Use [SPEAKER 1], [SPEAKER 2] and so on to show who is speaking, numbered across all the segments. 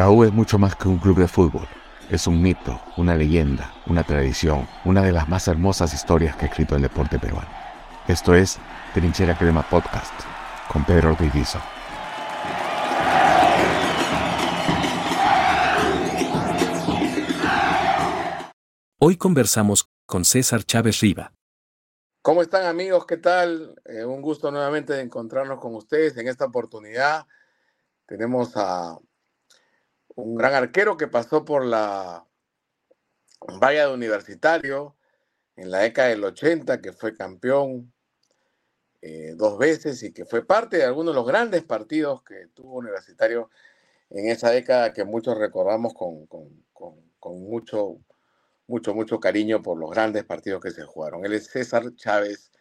[SPEAKER 1] La U es mucho más que un club de fútbol. Es un mito, una leyenda, una tradición, una de las más hermosas historias que ha escrito el deporte peruano. Esto es Trinchera Crema Podcast con Pedro Ortiz
[SPEAKER 2] Hoy conversamos con César Chávez Riva.
[SPEAKER 3] ¿Cómo están amigos? ¿Qué tal? Eh, un gusto nuevamente de encontrarnos con ustedes en esta oportunidad. Tenemos a un gran arquero que pasó por la valla de universitario en la década del 80, que fue campeón eh, dos veces y que fue parte de algunos de los grandes partidos que tuvo universitario en esa década que muchos recordamos con, mucho, mucho, mucho cariño por los grandes partidos que se jugaron. Él es César Chávez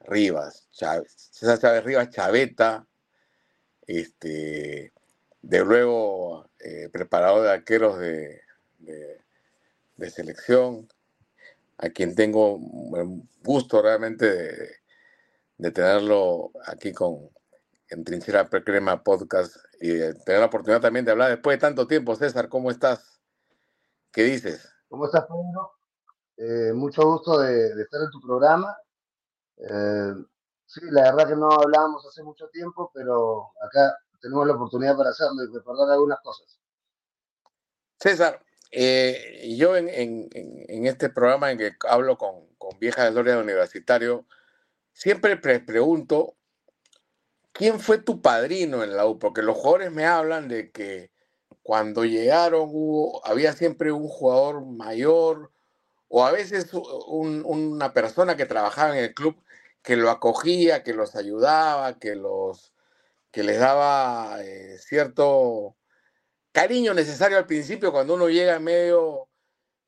[SPEAKER 3] Rivas, César Chávez Rivas Chaveta, este, de luego eh, preparado de arqueros de, selección, a quien tengo gusto realmente de, tenerlo aquí con en Trinchera Precrema Podcast y tener la oportunidad también de hablar después de tanto tiempo. César, ¿cómo estás? ¿Qué dices?
[SPEAKER 4] ¿Cómo estás, Pedro? Eh, mucho gusto de, estar en tu programa. Eh, sí, la verdad que no hablábamos hace mucho tiempo, pero acá tenemos la oportunidad para hacerlo y recordar algunas cosas.
[SPEAKER 3] César, eh, yo en, este programa en que hablo con, con viejas gloria de universitario, siempre pregunto, ¿quién fue tu padrino en la U? Porque los jugadores me hablan de que cuando llegaron hubo, había siempre un jugador mayor o a veces una persona que trabajaba en el club que lo acogía, que los ayudaba, que los que les daba eh, cierto cariño necesario al principio cuando uno llega medio,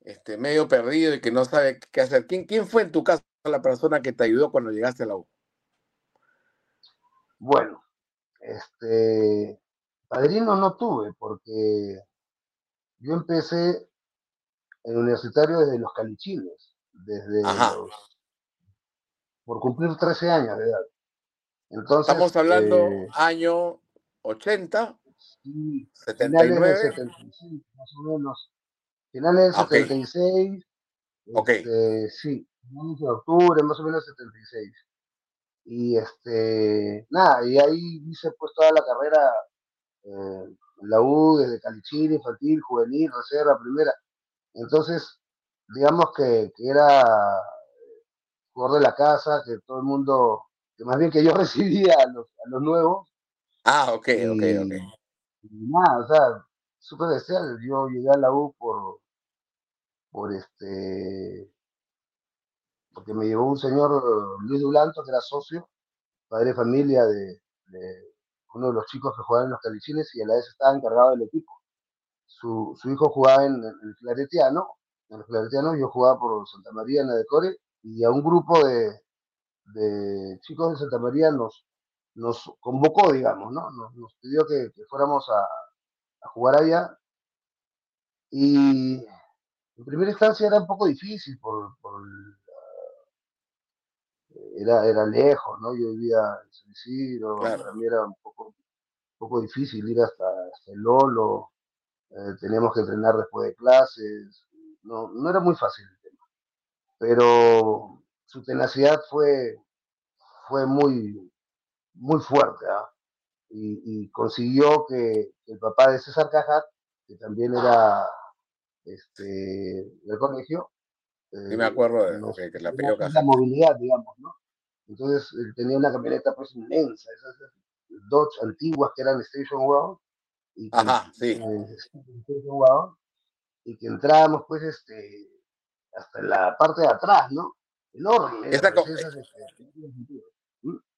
[SPEAKER 3] este, medio perdido y que no sabe qué hacer. ¿Quién, ¿Quién fue en tu caso la persona que te ayudó cuando llegaste a la U?
[SPEAKER 4] Bueno, este, padrino no tuve porque yo empecé en universitario desde los calichines, desde por cumplir 13 años de edad.
[SPEAKER 3] Estamos hablando eh, año 80, 79.
[SPEAKER 4] 75, más o menos. Finales del 76.
[SPEAKER 3] Ok.
[SPEAKER 4] Este, sí, de octubre, más o menos 76. Y este, nada, y ahí hice pues toda la carrera eh, la U, desde Calichín, infantil, juvenil, reserva, primera. Entonces, digamos que, que era jugador de la casa, que todo el mundo que más bien que yo recibía a los, a los nuevos.
[SPEAKER 3] Ah, ok, ok, ok.
[SPEAKER 4] Y nada, o sea, súper especial. Yo llegué a la U por, por este, porque me llevó un señor Luis Dulanto, que era socio, padre de familia de, uno de los chicos que jugaban en los calichines y a la vez estaba encargado del equipo. Su, su hijo jugaba en, el Claretiano, en el Claretiano yo jugaba por Santa María en la de Core y a un grupo de, de chicos de Santa María nos, nos convocó, digamos, ¿no? Nos, pidió que, fuéramos a, jugar allá. Y en primera instancia era un poco difícil, por, era, era lejos, ¿no? Yo vivía en San Isidro, para mí era un poco, poco difícil ir hasta, el Lolo, eh, teníamos que entrenar después de clases, no, no era muy fácil el tema. Pero su tenacidad fue, fue muy, muy fuerte. ¿ah? Y, consiguió que el papá de César Cajat, que también era este, del colegio,
[SPEAKER 3] sí me acuerdo de eh, que, la
[SPEAKER 4] La movilidad, digamos, ¿no? Entonces él tenía una camioneta pues inmensa, esas Dodge antiguas que eran Station Wagon.
[SPEAKER 3] Y que, Ajá, sí.
[SPEAKER 4] Eh, Station y que entrábamos pues este, hasta la parte de atrás, ¿no? Enorme.
[SPEAKER 3] Esa con,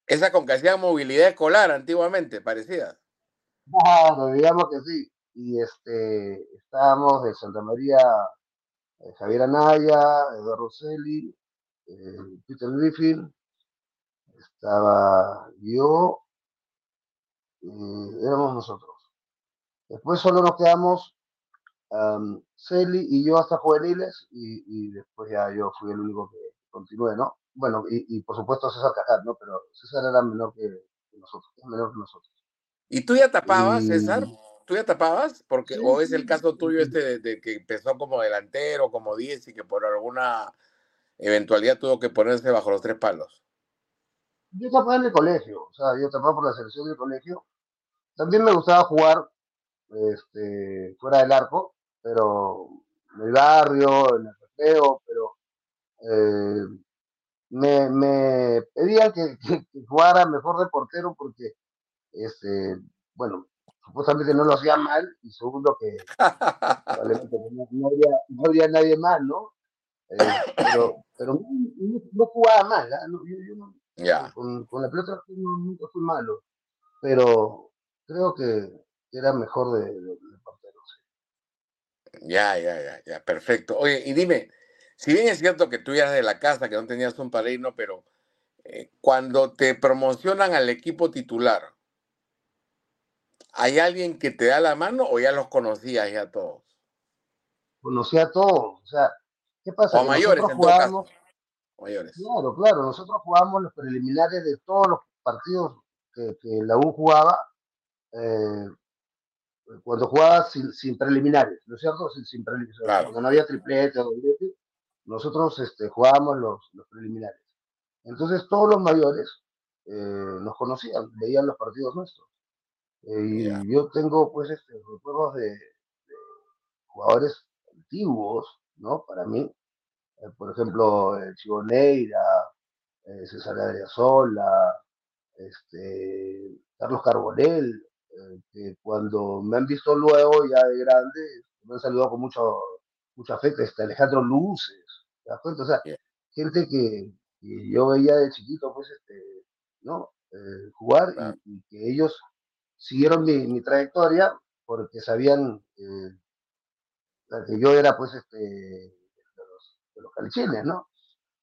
[SPEAKER 3] esa con que hacía movilidad escolar antiguamente, parecía.
[SPEAKER 4] Claro, digamos que sí. Y este, estábamos de Santa María, eh, Javier Anaya, Eduardo Rosselli, eh, Peter Griffin, estaba yo, éramos nosotros. Después solo nos quedamos um, Celi y yo hasta juveniles y, y, después ya yo fui el único que, continúe, ¿no? Bueno, y, por supuesto César Cajat, ¿no? Pero César era menor que, nosotros, menor que nosotros.
[SPEAKER 3] ¿Y tú ya tapabas, César? ¿Tú ya tapabas? Porque, ¿O es el caso tuyo este de, que empezó como delantero, como 10 y que por alguna eventualidad tuvo que ponerse bajo los tres palos?
[SPEAKER 4] Yo tapaba en el colegio, o sea, yo tapaba por la selección del colegio. También me gustaba jugar este, fuera del arco, pero en el barrio, en el recreo, pero eh, me, me, pedían que, que, jugara mejor de portero porque, este, bueno, supuestamente no lo hacía mal y segundo que no, habría, no habría nadie más, ¿no? Eh, pero pero no, no, jugaba mal, ¿eh? yo, yo no, con, con, la pelota nunca fui malo, pero creo que era mejor de, de, de portero.
[SPEAKER 3] Sí. Ya, ya, ya, ya, perfecto. Oye, y dime, si bien es cierto que tú eras de la casa, que no tenías un padrino, pero eh, cuando te promocionan al equipo titular, ¿hay alguien que te da la mano o ya los conocías ya todos?
[SPEAKER 4] Conocía a todos, o sea, ¿qué pasa?
[SPEAKER 3] O mayores, en jugamos, todo caso. Mayores.
[SPEAKER 4] Claro, claro, nosotros jugamos los preliminares de todos los partidos que, que la U jugaba, eh, cuando jugaba sin, sin, preliminares, ¿no es cierto? Sin, sin preliminares, claro. cuando no había triplete o doblete, nosotros este, jugábamos los, los, preliminares. Entonces todos los mayores eh, nos conocían, veían los partidos nuestros. Eh, y yeah. yo tengo pues este, recuerdos de, de, jugadores antiguos, ¿no? Para mí, eh, por ejemplo, el Chiboneira, César Adriasola, este, Carlos Carbonell, que cuando me han visto luego ya de grande, me han saludado con mucho, mucho afecto, este Alejandro Luces, ¿te das cuenta? O sea, gente que, que, yo veía de chiquito, pues, este, ¿no? Eh, jugar claro. y, y, que ellos siguieron mi, mi trayectoria porque sabían eh, que yo era, pues, este, de los, de los calichines, ¿no?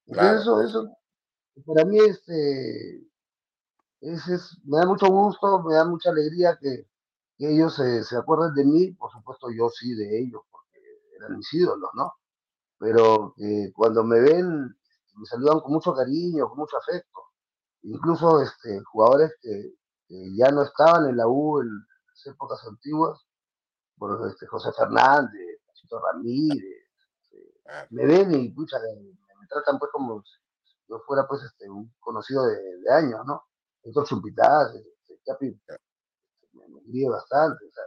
[SPEAKER 4] Entonces, claro. eso, eso, para mí, este, es, es, me da mucho gusto, me da mucha alegría que, que ellos se, se acuerden de mí, por supuesto, yo sí de ellos, porque eran mis ídolos, ¿no? Pero que cuando me ven me saludan con mucho cariño, con mucho afecto. Incluso este, jugadores que, que ya no estaban en la U en las épocas antiguas, por este, José Fernández, Chito Ramírez, este, me ven y pucha, me, me, tratan pues como si yo fuera pues este, un conocido de, de años, ¿no? Este, Capi, me, me bastante, o sea,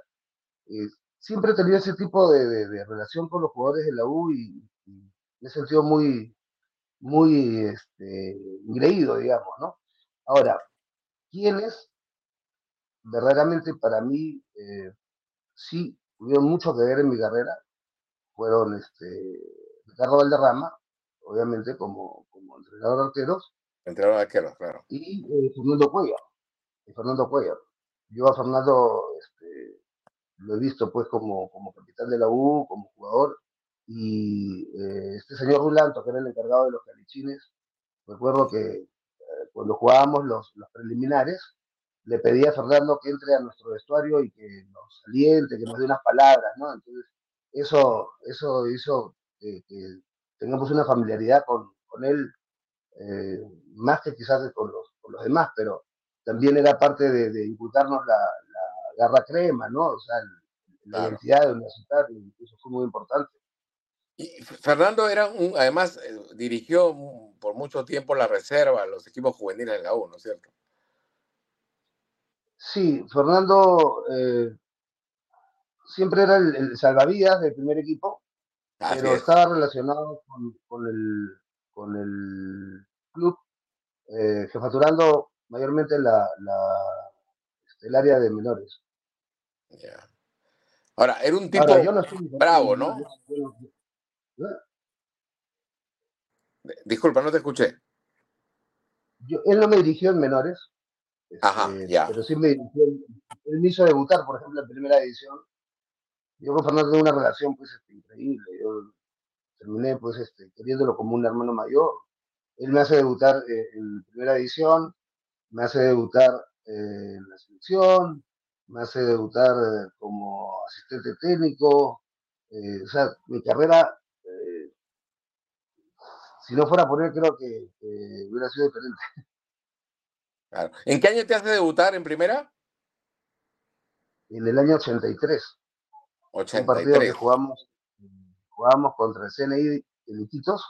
[SPEAKER 4] eh, siempre he tenido ese tipo de, de, de, relación con los jugadores de la U y me he sentido muy, muy este, ingreído, digamos, ¿no? Ahora, ¿quiénes verdaderamente para mí eh, sí tuvieron mucho que ver en mi carrera? Fueron este, Ricardo Valderrama, obviamente como, como entrenador de arqueros.
[SPEAKER 3] Entrenador de arqueros, claro.
[SPEAKER 4] Y eh, Fernando Cuellar. Y Fernando Cuellar. Yo a Fernando este, lo he visto pues como, como capitán de la U, como jugador, y eh, este señor Rulanto, que era el encargado de los calichines, recuerdo que eh, cuando jugábamos los, los, preliminares, le pedí a Fernando que entre a nuestro vestuario y que nos aliente, que nos dé unas palabras, ¿no? Entonces, eso, eso hizo que, que tengamos una familiaridad con, con él, eh, más que quizás con los, con los demás, pero también era parte de, de inculcarnos la, la, garra crema, ¿no? O sea, la claro. identidad universitaria, eso fue muy importante.
[SPEAKER 3] Y Fernando era un, además eh, dirigió por mucho tiempo la reserva, los equipos juveniles de la U, ¿no es cierto?
[SPEAKER 4] Sí, Fernando eh, siempre era el, el, salvavidas del primer equipo, Así pero es. estaba relacionado con, con, el, con el club, eh, jefaturando mayormente la, la, el área de menores.
[SPEAKER 3] Ahora, era un tipo Ahora, no bravo, ¿no? Disculpa, no te escuché.
[SPEAKER 4] Yo, él no me dirigió en menores.
[SPEAKER 3] Ajá, este, ya.
[SPEAKER 4] Pero sí me dirigió. Él me hizo debutar, por ejemplo, en primera edición. Yo con Fernando tengo una relación pues este, increíble. Yo terminé pues este, queriéndolo como un hermano mayor. Él me hace debutar eh, en primera edición, me hace debutar eh, en la selección, me hace debutar eh, como asistente técnico. Eh, o sea, mi carrera si no fuera por él, creo que, hubiera sido diferente.
[SPEAKER 3] Claro. ¿En qué año te hace debutar en primera?
[SPEAKER 4] en el año 83.
[SPEAKER 3] 83.
[SPEAKER 4] Un partido que jugamos, jugamos contra el CNI de Iquitos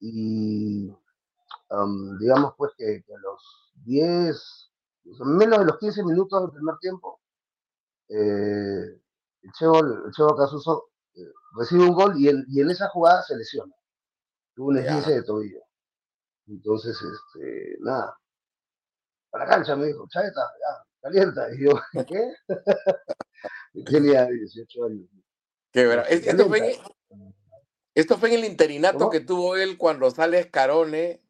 [SPEAKER 4] y um, digamos pues que, que, a los 10, menos de los 15 minutos del primer tiempo, eh, el Chevo, el Chevo Casuso eh, recibe un gol y en, y en, esa jugada se lesiona. Tuvo un esguince de tobillo. Entonces, este, nada, para la cancha me dijo, Chaeta, ya, calienta. Y yo, ¿qué? Tenía 18 años.
[SPEAKER 3] Qué verdad. Esto fue, en, esto fue en el interinato ¿Cómo? que tuvo él cuando sale Escarone,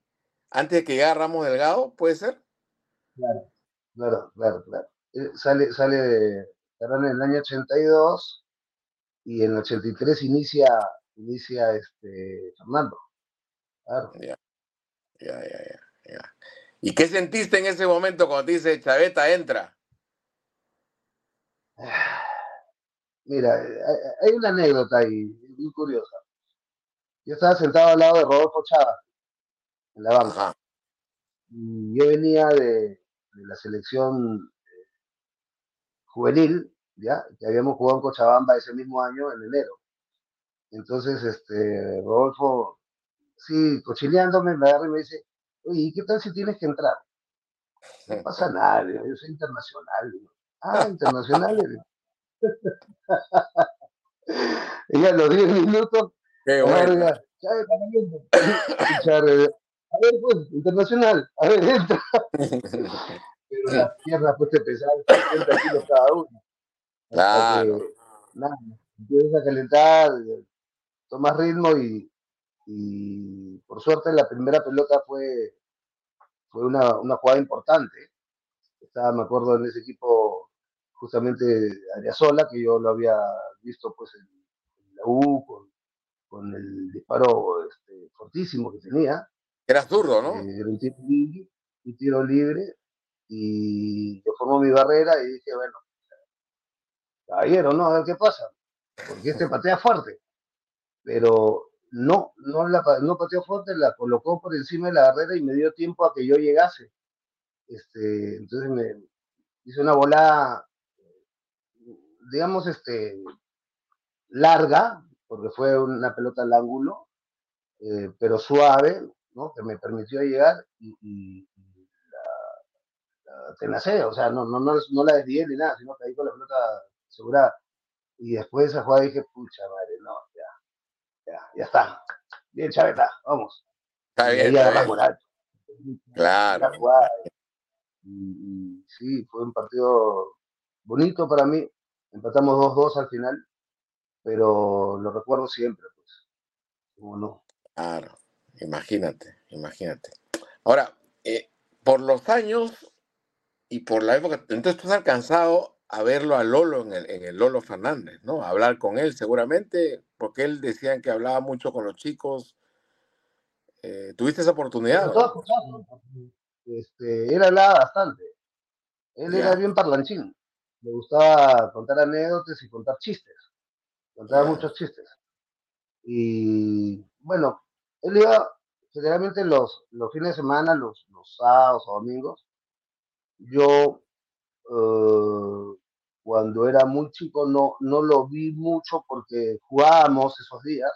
[SPEAKER 3] antes de que llegara Ramos Delgado, ¿puede ser?
[SPEAKER 4] Claro, claro, claro, claro. Eh, sale, sale de Escarone en el año 82 y en el 83 inicia, inicia este, Fernando. Claro.
[SPEAKER 3] Ya, ya, ya, ya. ¿Y qué sentiste en ese momento cuando te dice Chaveta entra?
[SPEAKER 4] Mira, hay una anécdota ahí, muy curiosa. Yo estaba sentado al lado de Rodolfo Chávez, en la banca. Ajá. Y yo venía de, de la selección eh, juvenil, ¿ya? Que habíamos jugado en Cochabamba ese mismo año, en enero. Entonces, este, Rodolfo, sí, cochileándome, me agarra y me dice, oye, ¿y qué tal si tienes que entrar? No pasa nada, yo soy internacional. Ah, internacional. y a los 10 minutos,
[SPEAKER 3] Qué bueno.
[SPEAKER 4] a ver, pues, internacional, a ver, entra. Pero las piernas pues te pesaban 70 kilos cada uno.
[SPEAKER 3] Claro.
[SPEAKER 4] Que, nada, empiezas a calentar, tomas ritmo y, y por suerte la primera pelota fue, fue una, una jugada importante. Estaba, me acuerdo, en ese equipo justamente Ariazola, que yo lo había visto pues en, en la U con, con, el disparo este, fortísimo que tenía.
[SPEAKER 3] Era zurdo, ¿no?
[SPEAKER 4] Eh, era un tiro libre, un tiro libre y yo formó mi barrera y dije, bueno, caballero, no, a ver qué pasa, porque este patea fuerte, pero no, no, la, no pateó fuerte, la colocó por encima de la barrera y me dio tiempo a que yo llegase. Este, entonces me hice una bola, digamos, este, larga, porque fue una pelota al ángulo, eh, pero suave, ¿no? que me permitió llegar y, y, la, tenacé, o sea, no, no, no, no la desvié ni nada, sino que ahí con la pelota asegurada. Y después de esa jugada dije, pucha madre, no, ya, está. Bien, Chaveta, vamos.
[SPEAKER 3] Está bien.
[SPEAKER 4] Y
[SPEAKER 3] está bien. Claro.
[SPEAKER 4] Y, y, sí, fue un partido bonito para mí. Empatamos 2-2 al final, pero lo recuerdo siempre, pues. Como no.
[SPEAKER 3] Claro, imagínate, imagínate. Ahora, eh, por los años y por la época, entonces tú has alcanzado a verlo a Lolo en el, en el Lolo Fernández, ¿no? A hablar con él seguramente, porque él decía que hablaba mucho con los chicos. Eh, ¿Tuviste esa oportunidad?
[SPEAKER 4] ¿no? Este, él hablaba bastante. Él era bien parlanchín. Le gustaba contar anécdotas y contar chistes. Contaba muchos chistes. Y bueno, él iba generalmente los, los fines de semana, los, los sábados o domingos. Yo, eh, cuando era muy chico, no, no lo vi mucho porque jugábamos esos días.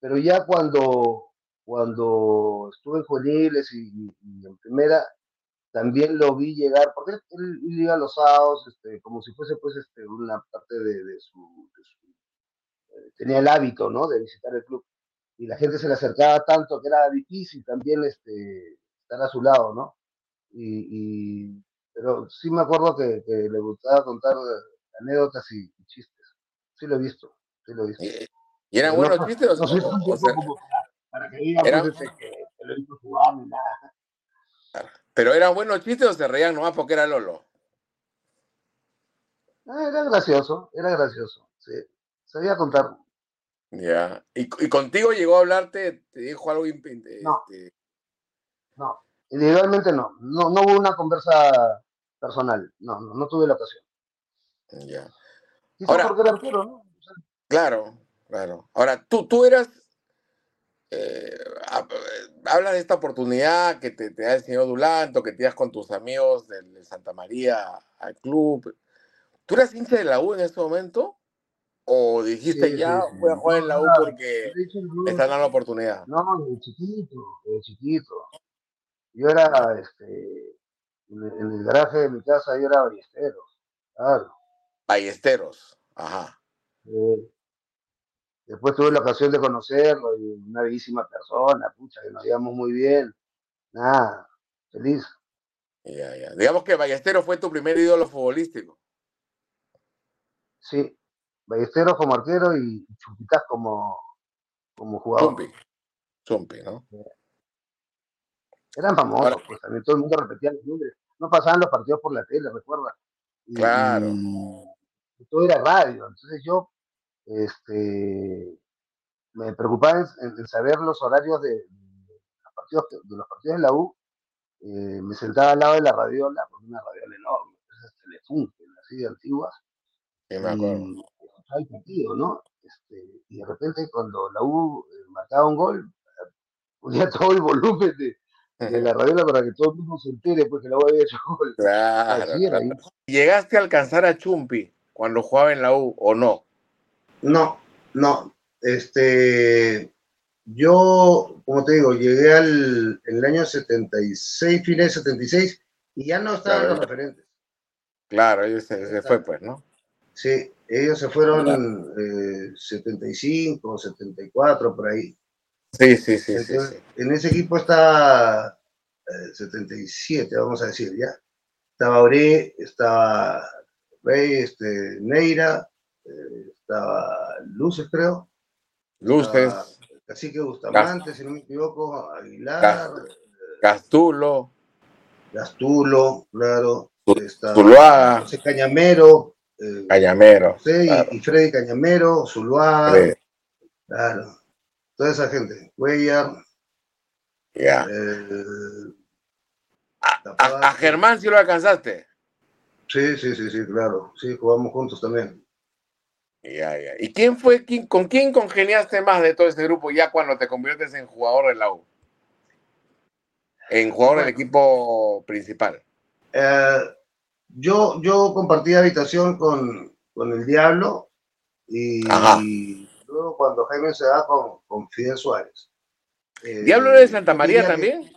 [SPEAKER 4] Pero ya cuando, cuando estuve en juveniles y, y- en primera, también lo vi llegar, porque él, él iba los sábados, este, como si fuese pues este, una parte de, de su, de su- eh, tenía el hábito, ¿no? De visitar el club. Y la gente se le acercaba tanto que era difícil también este, estar a su lado, ¿no? Y, y- pero sí me acuerdo que, que le gustaba contar anécdotas y, y chistes. Sí lo he visto, sí lo he visto.
[SPEAKER 3] ¿Y, eran
[SPEAKER 4] no,
[SPEAKER 3] buenos chistes? o-
[SPEAKER 4] no
[SPEAKER 3] sea,
[SPEAKER 4] para, para que digan
[SPEAKER 3] eran-
[SPEAKER 4] pues, este, que, que lo he visto jugar ni nada.
[SPEAKER 3] ¿Pero eran buenos chistes o se reían nomás porque era Lolo?
[SPEAKER 4] Ah, era gracioso, era gracioso, sí. Sabía contar.
[SPEAKER 3] Ya. ¿Y, y contigo llegó a hablarte? ¿Te dijo algo? imp-
[SPEAKER 4] No.
[SPEAKER 3] este,
[SPEAKER 4] No, individualmente no. No, no hubo una conversa personal. No, no, no tuve la ocasión.
[SPEAKER 3] ya.
[SPEAKER 4] Quizás
[SPEAKER 3] Ahora-
[SPEAKER 4] porque era arquero, ¿no? O sea,
[SPEAKER 3] Claro, claro. Ahora, tú, tú eras, eh, hab- hablas de esta oportunidad que te, te ha enseñado Dulanto, que te ibas con tus amigos del, de Santa María al club. ¿Tú eras hincha de la U en ese momento? ¿O dijiste
[SPEAKER 4] Sí,
[SPEAKER 3] ya
[SPEAKER 4] sí,
[SPEAKER 3] voy a jugar en la U porque
[SPEAKER 4] de
[SPEAKER 3] me están dando la oportunidad?
[SPEAKER 4] No, desde chiquito, desde chiquito. Yo era, este, el, en el garaje de mi casa, yo era ballestero, claro.
[SPEAKER 3] Ballesteros. Ajá.
[SPEAKER 4] Eh, después tuve la ocasión de conocerlo, y una bellísima persona, pucha, que nos llevamos muy bien. Nada, feliz.
[SPEAKER 3] Ya, ya. Digamos que Ballesteros fue tu primer ídolo futbolístico.
[SPEAKER 4] Sí, ballesteros como arquero y Chupitas como, como jugador.
[SPEAKER 3] Chumpi. Chumpi, ¿no?
[SPEAKER 4] Eran famosos,
[SPEAKER 3] Ahora-
[SPEAKER 4] pues también todo el mundo repetía los nombres. No pasaban los partidos por la tele, recuerda. Y-
[SPEAKER 3] Claro.
[SPEAKER 4] y todo era radio. Entonces yo este, me preocupaba en, en- saber los horarios de, de los partidos, de los partidos de la U. Eh, me sentaba al lado de la radiola, con una radiola enorme, esas Telefunken, así de antiguas,
[SPEAKER 3] Sí, me acuerdo.
[SPEAKER 4] y el partido, ¿no? Este, y de repente cuando la U eh, marcaba un gol, eh, ponía todo el volumen de, de la radiola para que todo el mundo se entere pues que la U había hecho gol.
[SPEAKER 3] Claro.
[SPEAKER 4] Así era. y-
[SPEAKER 3] ¿Llegaste a alcanzar a Chumpi cuando jugaba en la U o no?
[SPEAKER 4] No, no. Este, yo, como te digo, llegué al en el año 76, fines de 76, y ya no estaban
[SPEAKER 3] Claro.
[SPEAKER 4] los referentes.
[SPEAKER 3] Claro, ese se, se fue, pues, ¿no?
[SPEAKER 4] Sí, ellos se fueron eh, 75, 74, por ahí.
[SPEAKER 3] Sí, sí, sí, sí.
[SPEAKER 4] Entonces,
[SPEAKER 3] sí.
[SPEAKER 4] En ese equipo está eh, 77, vamos a decir, ¿ya? Estaba Ore, estaba Rey, este, Neira, eh, estaba Luces, creo.
[SPEAKER 3] Luces,
[SPEAKER 4] estaba Cacique Bustamante, si no me equivoco, Aguilar,
[SPEAKER 3] Castulo,
[SPEAKER 4] Gastulo, claro.
[SPEAKER 3] Zu-
[SPEAKER 4] estaba
[SPEAKER 3] Zuluaga.
[SPEAKER 4] José Cañamero, eh,
[SPEAKER 3] Cañamero.
[SPEAKER 4] José y-
[SPEAKER 3] claro.
[SPEAKER 4] y, Freddy Cañamero, Zuluaga, claro. Toda esa gente. Cuellar,
[SPEAKER 3] ya.
[SPEAKER 4] eh,
[SPEAKER 3] A, a Germán sí lo alcanzaste.
[SPEAKER 4] Sí, sí, sí, sí, claro. Sí, jugamos juntos también.
[SPEAKER 3] Ya, ya. ¿Y quién fue, quién, con quién congeniaste más de todo ese grupo ya cuando te conviertes en jugador de la U? En jugador del equipo principal.
[SPEAKER 4] Eh, yo, yo compartí habitación con, con el Diablo y
[SPEAKER 3] Ajá.
[SPEAKER 4] Luego cuando Jaime se va con, con Fidel Suárez. Eh,
[SPEAKER 3] ¿Diablo era de Santa
[SPEAKER 4] yo
[SPEAKER 3] María
[SPEAKER 4] que-
[SPEAKER 3] también?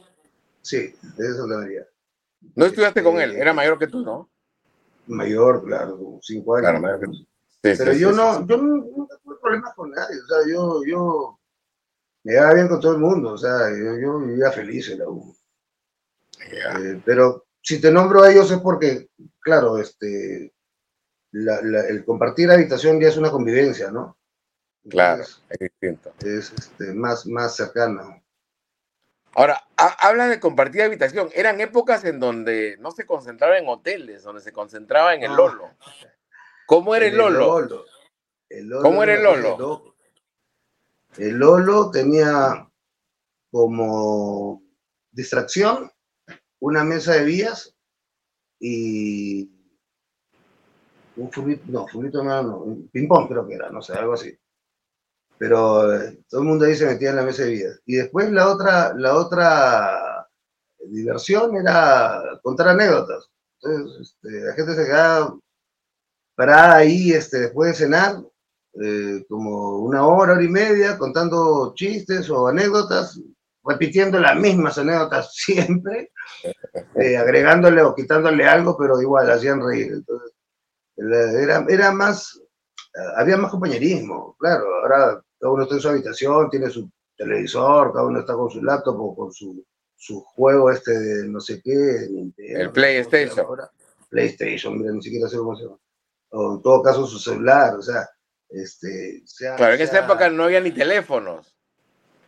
[SPEAKER 4] sí, de Santa María.
[SPEAKER 3] No estudiaste con
[SPEAKER 4] Eh,
[SPEAKER 3] él, era mayor que tú, ¿no?
[SPEAKER 4] Mayor, claro, cinco años.
[SPEAKER 3] Claro, mayor que tú. Sí,
[SPEAKER 4] Pero
[SPEAKER 3] sí,
[SPEAKER 4] yo
[SPEAKER 3] sí,
[SPEAKER 4] no, yo no, nunca tuve problemas con nadie. O sea, yo, yo me llevaba bien con todo el mundo. O sea, yo, yo vivía feliz en la U.
[SPEAKER 3] Ya.
[SPEAKER 4] Eh, pero si te nombro a ellos es porque, claro, este, la- la- el compartir habitación ya es una convivencia, ¿no?
[SPEAKER 3] Claro, es distinto.
[SPEAKER 4] Es este, más, más cercana.
[SPEAKER 3] Ahora, ha- habla de compartir habitación. Eran épocas en donde no se concentraba en hoteles, donde se concentraba en el. Lolo. ¿Cómo era el
[SPEAKER 4] El
[SPEAKER 3] Lolo?
[SPEAKER 4] El Lolo
[SPEAKER 3] ¿Cómo era el Lolo?
[SPEAKER 4] El Lolo tenía como distracción una mesa de vías y un furrito, no, furrito no, no, un ping-pong creo que era, no sé, algo así. Pero eh, todo el mundo ahí se metía en la mesa de vías. Y después la otra, la otra diversión era contar anécdotas. Entonces, este, la gente se quedaba parada ahí este, después de cenar, eh, como una hora, hora y media, contando chistes o anécdotas, repitiendo las mismas anécdotas siempre, eh, agregándole o quitándole algo, pero igual hacían reír. Entonces, era, era más, había más compañerismo, claro, ahora cada uno está en su habitación, tiene su televisor, cada uno está con su laptop o con su, su juego este de no sé qué,
[SPEAKER 3] El PlayStation.
[SPEAKER 4] PlayStation, mira, ni siquiera sé cómo se llama. O en todo caso su celular, o sea, este, sea-
[SPEAKER 3] Claro, en esa época no había ni teléfonos.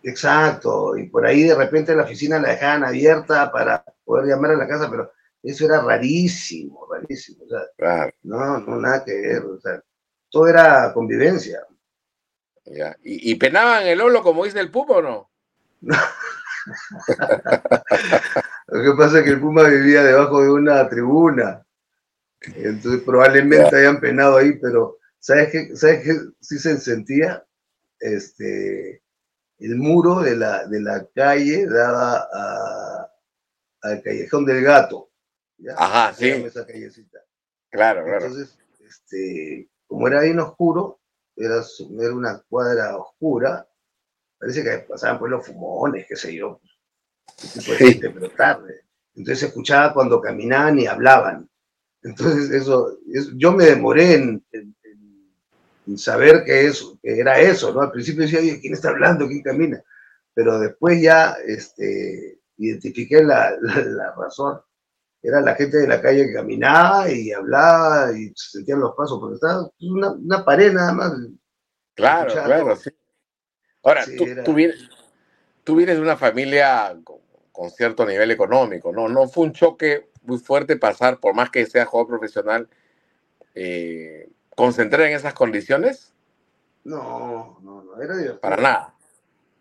[SPEAKER 4] Exacto, y por ahí de repente la oficina la dejaban abierta para poder llamar a la casa, pero eso era rarísimo, rarísimo, o sea,
[SPEAKER 3] Claro,
[SPEAKER 4] no, no, nada que ver, o sea, todo era convivencia.
[SPEAKER 3] Ya. ¿Y, y penaban el Lolo, como dice el Pupo o no?
[SPEAKER 4] Lo que pasa es que el Puma vivía debajo de una tribuna, entonces probablemente hayan penado ahí, pero ¿sabes qué? ¿Sabes qué sí se sentía? Este, el muro de la, de la calle daba a- al callejón del gato. ¿ya?
[SPEAKER 3] Ajá, sí.
[SPEAKER 4] Esa callecita.
[SPEAKER 3] Claro, claro.
[SPEAKER 4] Entonces, este, como era bien oscuro, era, era una cuadra oscura, parece que pasaban por los fumones, qué sé yo, sí. pero tarde. Entonces se escuchaba cuando caminaban y hablaban. Entonces eso, yo me demoré en, en, en saber que, eso, que era eso, ¿no? Al principio decía, ¿quién está hablando? ¿Quién camina? Pero después ya este, identifiqué la, la, la razón era la gente de la calle que caminaba y hablaba y se sentían los pasos, porque estaba una, una pared nada más.
[SPEAKER 3] Claro, claro, sí. Ahora, sí, tú, era... tú, vienes, tú, vienes, de una familia con, con, cierto nivel económico, ¿no? No fue un choque muy fuerte pasar, por más que sea jugador profesional, eh, concentrar en esas condiciones.
[SPEAKER 4] No, no, no, era divertido.
[SPEAKER 3] Para nada.